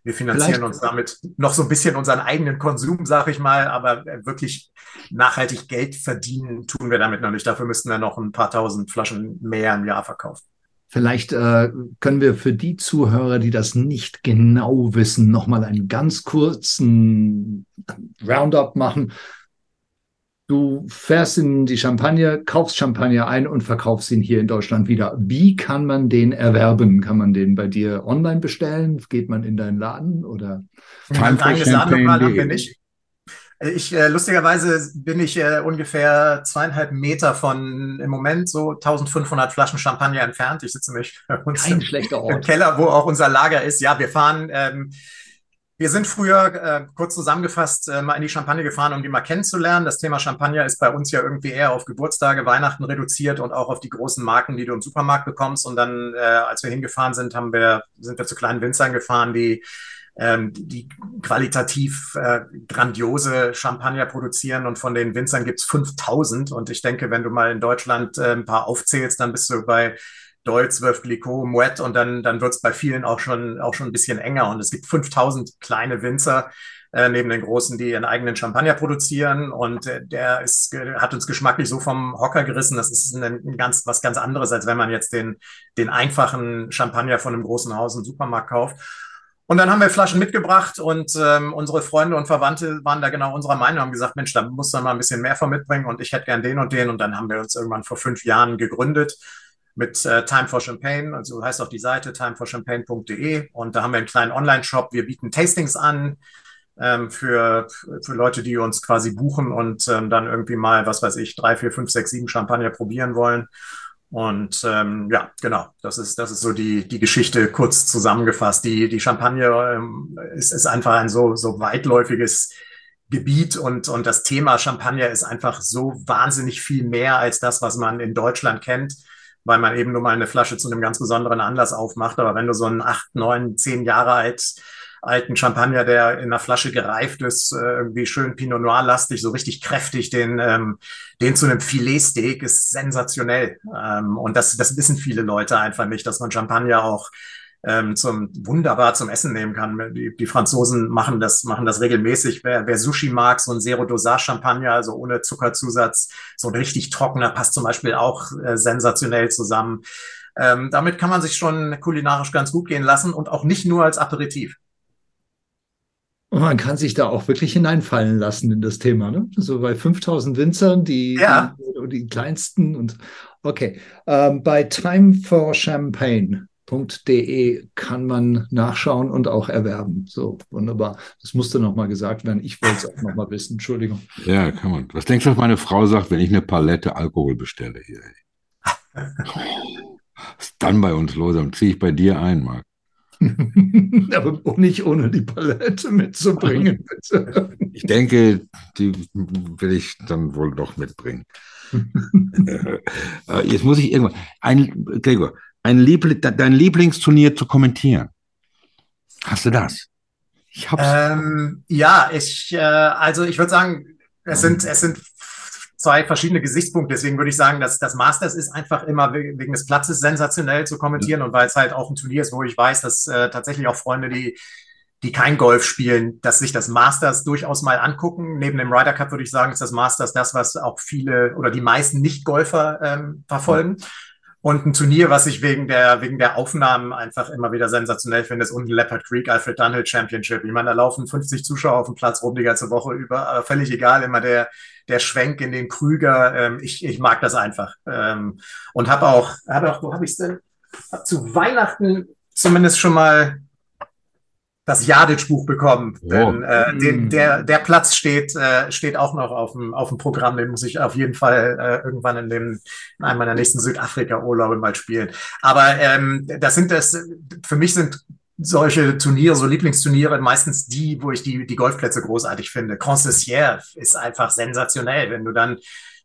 wir finanzieren Vielleicht. uns damit noch so ein bisschen unseren eigenen Konsum, sag ich mal, aber wirklich nachhaltig Geld verdienen tun wir damit noch nicht. Dafür müssten wir noch ein paar tausend Flaschen mehr im Jahr verkaufen. Vielleicht äh, können wir für die Zuhörer, die das nicht genau wissen, nochmal einen ganz kurzen Roundup machen. Du fährst in die Champagne, kaufst Champagner ein und verkaufst ihn hier in Deutschland wieder. Wie kann man den erwerben? Kann man den bei dir online bestellen? Geht man in deinen Laden oder? Ein eigenes Ladenlokal haben wir nicht. Ich äh, lustigerweise bin ich äh, ungefähr zweieinhalb Meter von im Moment so 1500 Flaschen Champagner entfernt. Ich sitze nämlich bei uns Kein im, schlechter Ort. im Keller, wo auch unser Lager ist. Ja, wir fahren. Ähm, wir sind früher, äh, kurz zusammengefasst, äh, mal in die Champagne gefahren, um die mal kennenzulernen. Das Thema Champagner ist bei uns ja irgendwie eher auf Geburtstage, Weihnachten reduziert und auch auf die großen Marken, die du im Supermarkt bekommst. Und dann, äh, als wir hingefahren sind, haben wir, sind wir zu kleinen Winzern gefahren, die ähm, die qualitativ äh, grandiose Champagner produzieren und von den Winzern gibt's 5000 und ich denke, wenn du mal in Deutschland äh, ein paar aufzählst, dann bist du bei Deutz, Wölf, Glicot, Moet und dann, dann wird's bei vielen auch schon, auch schon ein bisschen enger und es gibt 5000 kleine Winzer, äh, neben den großen, die ihren eigenen Champagner produzieren. Und äh, der ist, hat uns geschmacklich so vom Hocker gerissen. Das ist ein, ein, ganz, was ganz anderes, als wenn man jetzt den, den einfachen Champagner von einem großen Haus im Supermarkt kauft. Und dann haben wir Flaschen mitgebracht und ähm, unsere Freunde und Verwandte waren da genau unserer Meinung, haben gesagt, Mensch, da muss man mal ein bisschen mehr von mitbringen und ich hätte gern den und den. Und dann haben wir uns irgendwann vor fünf Jahren gegründet mit äh, Time for Champagne, also heißt auch die Seite timeforchampagne.de und da haben wir einen kleinen Online-Shop. Wir bieten Tastings an ähm, für, für Leute, die uns quasi buchen und ähm, dann irgendwie mal, was weiß ich, drei, vier, fünf, sechs, sieben Champagner probieren wollen. Und ähm, ja, genau, das ist, das ist so die, die Geschichte kurz zusammengefasst. Die, die Champagne ähm, ist, ist einfach ein so, so weitläufiges Gebiet und, und das Thema Champagner ist einfach so wahnsinnig viel mehr als das, was man in Deutschland kennt, weil man eben nur mal eine Flasche zu einem ganz besonderen Anlass aufmacht. Aber wenn du so einen acht, neun, zehn Jahre alt alten Champagner, der in der Flasche gereift ist, äh, irgendwie schön Pinot Noir lastig, so richtig kräftig, den, ähm, den zu einem Filetsteak ist sensationell. Ähm, und das, das wissen viele Leute einfach nicht, dass man Champagner auch ähm, zum wunderbar zum Essen nehmen kann. Die, die Franzosen machen das, machen das regelmäßig. Wer, wer Sushi mag, so ein Zero Dosage Champagner, also ohne Zuckerzusatz, so ein richtig trockener, passt zum Beispiel auch äh, sensationell zusammen. Ähm, damit kann man sich schon kulinarisch ganz gut gehen lassen und auch nicht nur als Aperitif. Und man kann sich da auch wirklich hineinfallen lassen in das Thema. Ne? So bei 5000 Winzern, die, ja. die, die, kleinsten und okay. Ähm, bei timeforchampagne.de kann man nachschauen und auch erwerben. So, wunderbar. Das musste nochmal gesagt werden. Ich wollte es auch nochmal wissen. Entschuldigung. Ja, kann man. Was denkst du, was meine Frau sagt, wenn ich eine Palette Alkohol bestelle hier? Was ist dann bei uns los? Dann ziehe ich bei dir ein, Marc. Aber nicht ohne die Palette mitzubringen. ich denke, die will ich dann wohl doch mitbringen. Äh, jetzt muss ich irgendwann. Ein, Gregor, ein Liebl dein Lieblingsturnier zu kommentieren. Hast du das? Ich hab's. Ähm, ja, ich, äh, also ich würde sagen, es sind, es sind zwei verschiedene Gesichtspunkte. Deswegen würde ich sagen, dass das Masters ist einfach immer wegen des Platzes sensationell zu kommentieren und weil es halt auch ein Turnier ist, wo ich weiß, dass äh, tatsächlich auch Freunde, die die kein Golf spielen, dass sich das Masters durchaus mal angucken. Neben dem Ryder Cup würde ich sagen, ist das Masters das, was auch viele oder die meisten Nicht-Golfer ähm, verfolgen. Und ein Turnier, was ich wegen der, wegen der Aufnahmen einfach immer wieder sensationell finde, ist unten Leopard Creek Alfred Dunhill Championship. Ich meine, da laufen 50 Zuschauer auf dem Platz rum die ganze Woche über, aber völlig egal, immer der, der Schwenk in den Krüger. Ähm, ich, ich mag das einfach. Ähm, und habe auch, hab auch, wo habe ich denn? Hab zu Weihnachten zumindest schon mal das Jadic-Buch bekommen. Oh. Denn äh, den, mm. der, der Platz steht, äh, steht auch noch auf dem, auf dem Programm. Den muss ich auf jeden Fall äh, irgendwann in, dem, in einem meiner nächsten Südafrika-Urlaube mal spielen. Aber ähm, das sind das, für mich sind solche Turniere, so Lieblingsturniere, meistens die, wo ich die, die Golfplätze großartig finde. Concessière ist einfach sensationell, wenn du dann,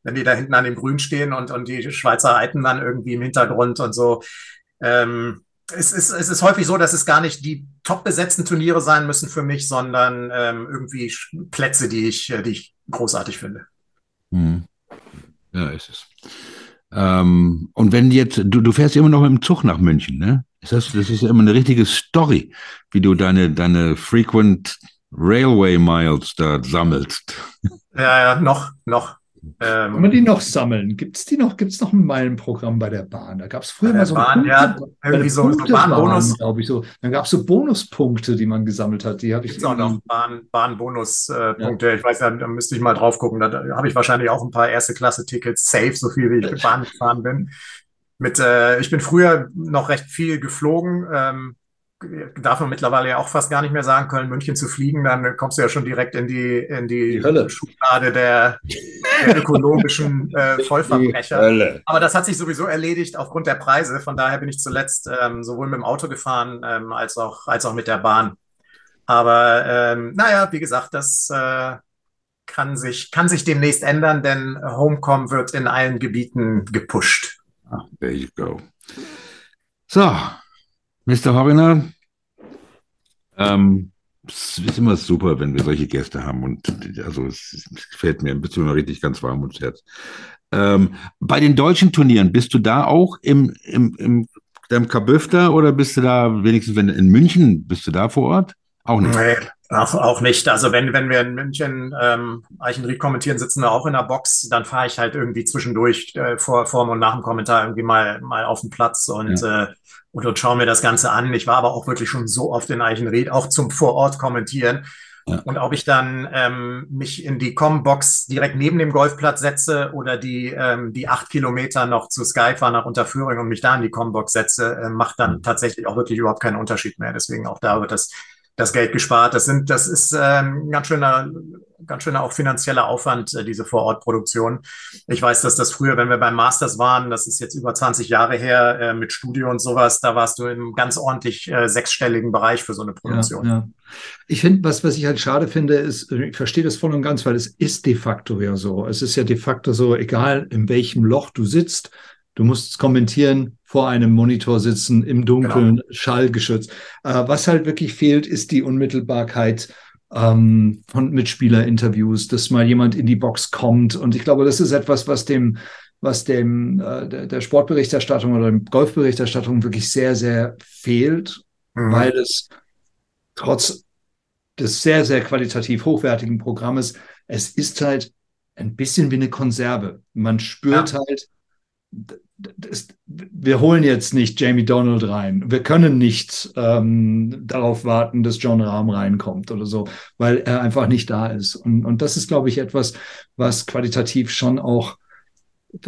wenn die da hinten an dem Grün stehen und, und die Schweizer Alpen dann irgendwie im Hintergrund und so. Ähm, es ist, es ist häufig so, dass es gar nicht die top besetzten Turniere sein müssen für mich, sondern ähm, irgendwie Plätze, die ich, äh, die ich großartig finde. Hm. Ja, ist es. Ähm, und wenn jetzt, du, du fährst immer noch mit dem Zug nach München, ne? Das, das ist ja immer eine richtige Story, wie du deine, deine Frequent Railway Miles da sammelst. Ja, ja, noch, noch. Ähm, Kann man die noch sammeln? Gibt es die noch? Gibt es noch ein Meilenprogramm bei der Bahn? Da gab es früher mal so Bahn, ja, irgendwie so, so Bahnbonus, glaube ich so. Dann gab es so Bonuspunkte, die man gesammelt hat. Die habe ich auch noch Bahn, Bahnbonuspunkte. Ja. Ich weiß, da, da müsste ich mal drauf gucken. Da, da habe ich wahrscheinlich auch ein paar erste Klasse Tickets safe, so viel wie ich Bahn gefahren bin. Mit, äh, ich bin früher noch recht viel geflogen. Ähm, darf man mittlerweile ja auch fast gar nicht mehr sagen, Köln, München zu fliegen, dann kommst du ja schon direkt in die, in die, die Hölle. Schublade der, der ökologischen äh, Vollverbrecher. Aber das hat sich sowieso erledigt aufgrund der Preise. Von daher bin ich zuletzt ähm, sowohl mit dem Auto gefahren ähm, als, auch, als auch mit der Bahn. Aber ähm, naja, wie gesagt, das äh, kann, sich, kann sich demnächst ändern, denn Homecom wird in allen Gebieten gepusht. Ah, there you go. So, Mr. Horiner, ähm, es ist immer super, wenn wir solche Gäste haben und also es, es gefällt mir, bist du immer richtig ganz warm ums Herz. Ähm, bei den deutschen Turnieren, bist du da auch im, im, im deinem Kabüfter oder bist du da wenigstens, wenn in München, bist du da vor Ort? Auch nicht. Nee, auch, auch nicht. Also wenn, wenn wir in München ähm, Eichenried kommentieren, sitzen wir auch in der Box, dann fahre ich halt irgendwie zwischendurch äh, vor, vor und nach dem Kommentar irgendwie mal, mal auf den Platz und ja. äh, und, und schaue mir das Ganze an. Ich war aber auch wirklich schon so oft in Eichenried, auch zum Vorort kommentieren. Ja. Und ob ich dann ähm, mich in die Com-Box direkt neben dem Golfplatz setze oder die, ähm, die acht Kilometer noch zu Sky fahre nach Unterführung und mich da in die Com-Box setze, äh, macht dann mhm. tatsächlich auch wirklich überhaupt keinen Unterschied mehr. Deswegen auch da wird das, das Geld gespart. Das sind, das ist ähm, ganz schöner ganz schöner auch finanzieller Aufwand, äh, diese Vorortproduktion. Ich weiß, dass das früher, wenn wir beim Masters waren, das ist jetzt über 20 Jahre her, äh, mit Studio und sowas, da warst du im ganz ordentlich äh, sechsstelligen Bereich für so eine Produktion. Ja, ja. Ich finde, was, was ich halt schade finde, ist, ich verstehe das voll und ganz, weil es ist de facto ja so. Es ist ja de facto so, egal in welchem Loch du sitzt, Du musst kommentieren, vor einem Monitor sitzen, im Dunkeln, genau. schallgeschützt. Äh, was halt wirklich fehlt, ist die Unmittelbarkeit ähm, von Mitspielerinterviews, dass mal jemand in die Box kommt. Und ich glaube, das ist etwas, was dem, was dem äh, der, der Sportberichterstattung oder dem Golfberichterstattung wirklich sehr, sehr fehlt, mhm. weil es trotz des sehr, sehr qualitativ hochwertigen Programmes, es ist halt ein bisschen wie eine Konserve. Man spürt ja. halt, das, wir holen jetzt nicht Jamie Donald rein. Wir können nicht ähm, darauf warten, dass John Rahm reinkommt oder so, weil er einfach nicht da ist. Und, und das ist, glaube ich, etwas, was qualitativ schon auch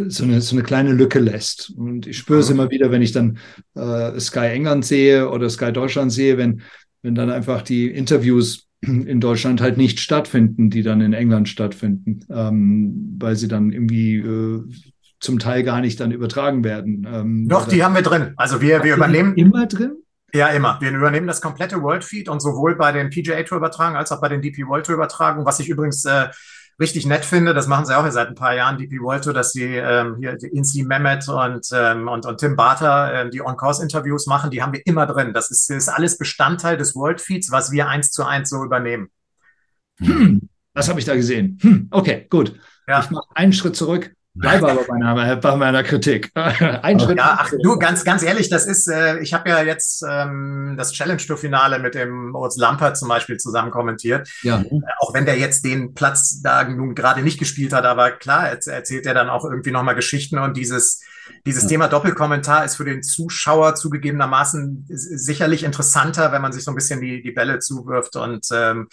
so eine, so eine kleine Lücke lässt. Und ich spüre es immer wieder, wenn ich dann äh, Sky England sehe oder Sky Deutschland sehe, wenn, wenn dann einfach die Interviews in Deutschland halt nicht stattfinden, die dann in England stattfinden, ähm, weil sie dann irgendwie äh, zum Teil gar nicht dann übertragen werden. Ähm, Doch, die haben wir drin. Also wir, wir übernehmen. Immer drin? Ja, immer. Wir übernehmen das komplette World Feed und sowohl bei den PGA Tour Übertragungen als auch bei den DP World Tour Übertragungen, was ich übrigens äh, richtig nett finde, das machen sie auch seit ein paar Jahren, DP World Tour, dass sie ähm, hier die Insi Mehmet und, ähm, und, und Tim Barter äh, die On-Course-Interviews machen, die haben wir immer drin. Das ist, ist alles Bestandteil des World Feeds, was wir eins zu eins so übernehmen. Hm, das habe ich da gesehen. Hm, okay, gut. Ja. Ich mache einen Schritt zurück. Bleibe aber bei meiner, bei meiner Kritik. Ein Schritt. Ja, ach, du, ganz, ganz ehrlich, das ist, äh, ich habe ja jetzt ähm, das Challenge-Tour-Finale mit dem Moritz Lampert zum Beispiel zusammen kommentiert. Ja. Äh, auch wenn der jetzt den Platz da nun gerade nicht gespielt hat, aber klar, erzählt er dann auch irgendwie nochmal Geschichten und dieses, dieses ja. Thema Doppelkommentar ist für den Zuschauer zugegebenermaßen sicherlich interessanter, wenn man sich so ein bisschen die, die Bälle zuwirft und ähm,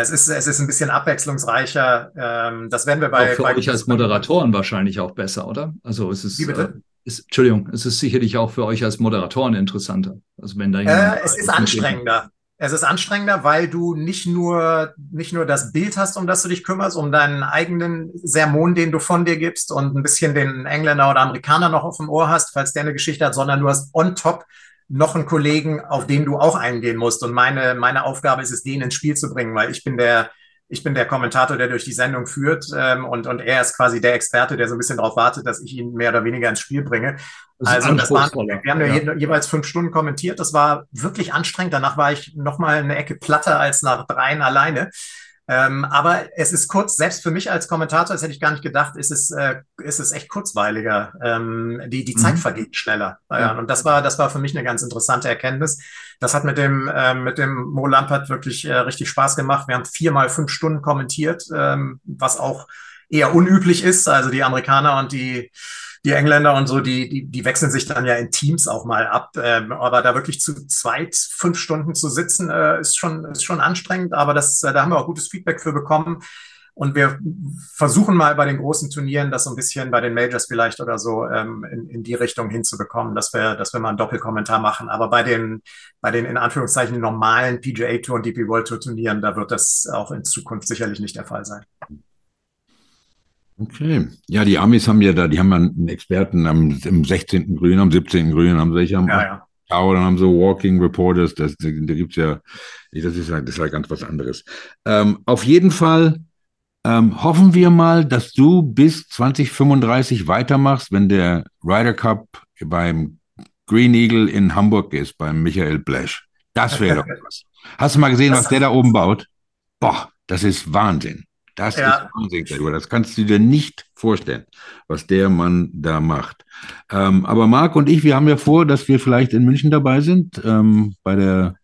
es ist, es ist ein bisschen abwechslungsreicher. Ähm, das werden wir bei. Auch für bei euch als Moderatoren wahrscheinlich auch besser, oder? Also es ist. Wie bitte? Äh, ist, Entschuldigung, es ist sicherlich auch für euch als Moderatoren interessanter. Also wenn da äh, es ist anstrengender. Es ist anstrengender, weil du nicht nur, nicht nur das Bild hast, um das du dich kümmerst, um deinen eigenen Sermon, den du von dir gibst und ein bisschen den Engländer oder Amerikaner noch auf dem Ohr hast, falls der eine Geschichte hat, sondern du hast on top noch einen Kollegen, auf den du auch eingehen musst. Und meine, meine Aufgabe ist es, den ins Spiel zu bringen, weil ich bin der, ich bin der Kommentator, der durch die Sendung führt ähm, und, und er ist quasi der Experte, der so ein bisschen darauf wartet, dass ich ihn mehr oder weniger ins Spiel bringe. Das also das waren, wir haben ja, ja. jeweils fünf Stunden kommentiert. Das war wirklich anstrengend. Danach war ich noch mal eine Ecke platter als nach dreien alleine. Ähm, aber es ist kurz, selbst für mich als Kommentator, das hätte ich gar nicht gedacht, ist es, äh, ist es echt kurzweiliger. Ähm, die, die Zeit mhm. vergeht schneller. Ja. Und das war, das war für mich eine ganz interessante Erkenntnis. Das hat mit dem, äh, mit dem Mo Lampert wirklich äh, richtig Spaß gemacht. Wir haben viermal fünf Stunden kommentiert, ähm, was auch eher unüblich ist. Also die Amerikaner und die die Engländer und so, die, die, die wechseln sich dann ja in Teams auch mal ab. Ähm, aber da wirklich zu zweit fünf Stunden zu sitzen, äh, ist, schon, ist schon anstrengend. Aber das, äh, da haben wir auch gutes Feedback für bekommen. Und wir versuchen mal bei den großen Turnieren das so ein bisschen bei den Majors vielleicht oder so ähm, in, in die Richtung hinzubekommen, dass wir, dass wir mal einen Doppelkommentar machen. Aber bei den, bei den in Anführungszeichen normalen PGA Tour und DP World Tour Turnieren, da wird das auch in Zukunft sicherlich nicht der Fall sein. Okay. Ja, die Amis haben ja da, die haben ja einen Experten am, im 16. Grün, am 17. Grün, haben welche am ja, ja. Dann haben sie Walking Reporters, das, da, gibt's ja, das ist halt, das ist halt ganz was anderes. Ähm, auf jeden Fall ähm, hoffen wir mal, dass du bis 2035 weitermachst, wenn der Ryder Cup beim Green Eagle in Hamburg ist, beim Michael Blesch. Das wäre doch was. Hast du mal gesehen, was der da oben baut? Boah, das ist Wahnsinn. Das ja. ist Gregor. Das kannst du dir nicht vorstellen, was der Mann da macht. Ähm, aber Marc und ich, wir haben ja vor, dass wir vielleicht in München dabei sind, ähm, bei der,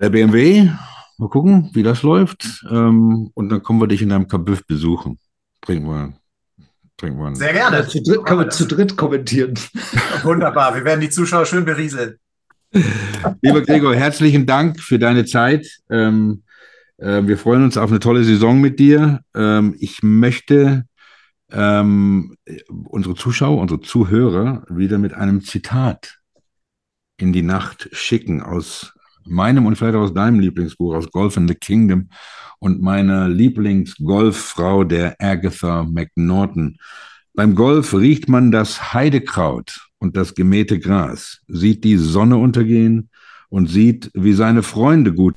der BMW. Mal gucken, wie das läuft. Ähm, und dann kommen wir dich in deinem Kabüff besuchen. Trinken wir, trinken wir. Sehr gerne. Ja, zu dritt kann man zu dritt kommentieren. Wunderbar. Wir werden die Zuschauer schön berieseln. Lieber Gregor, herzlichen Dank für deine Zeit. Ähm, äh, wir freuen uns auf eine tolle Saison mit dir. Ähm, ich möchte ähm, unsere Zuschauer, unsere Zuhörer wieder mit einem Zitat in die Nacht schicken aus meinem und vielleicht aus deinem Lieblingsbuch, aus Golf in the Kingdom und meiner Lieblingsgolffrau, der Agatha McNaughton. Beim Golf riecht man das Heidekraut und das gemähte Gras, sieht die Sonne untergehen und sieht, wie seine Freunde gut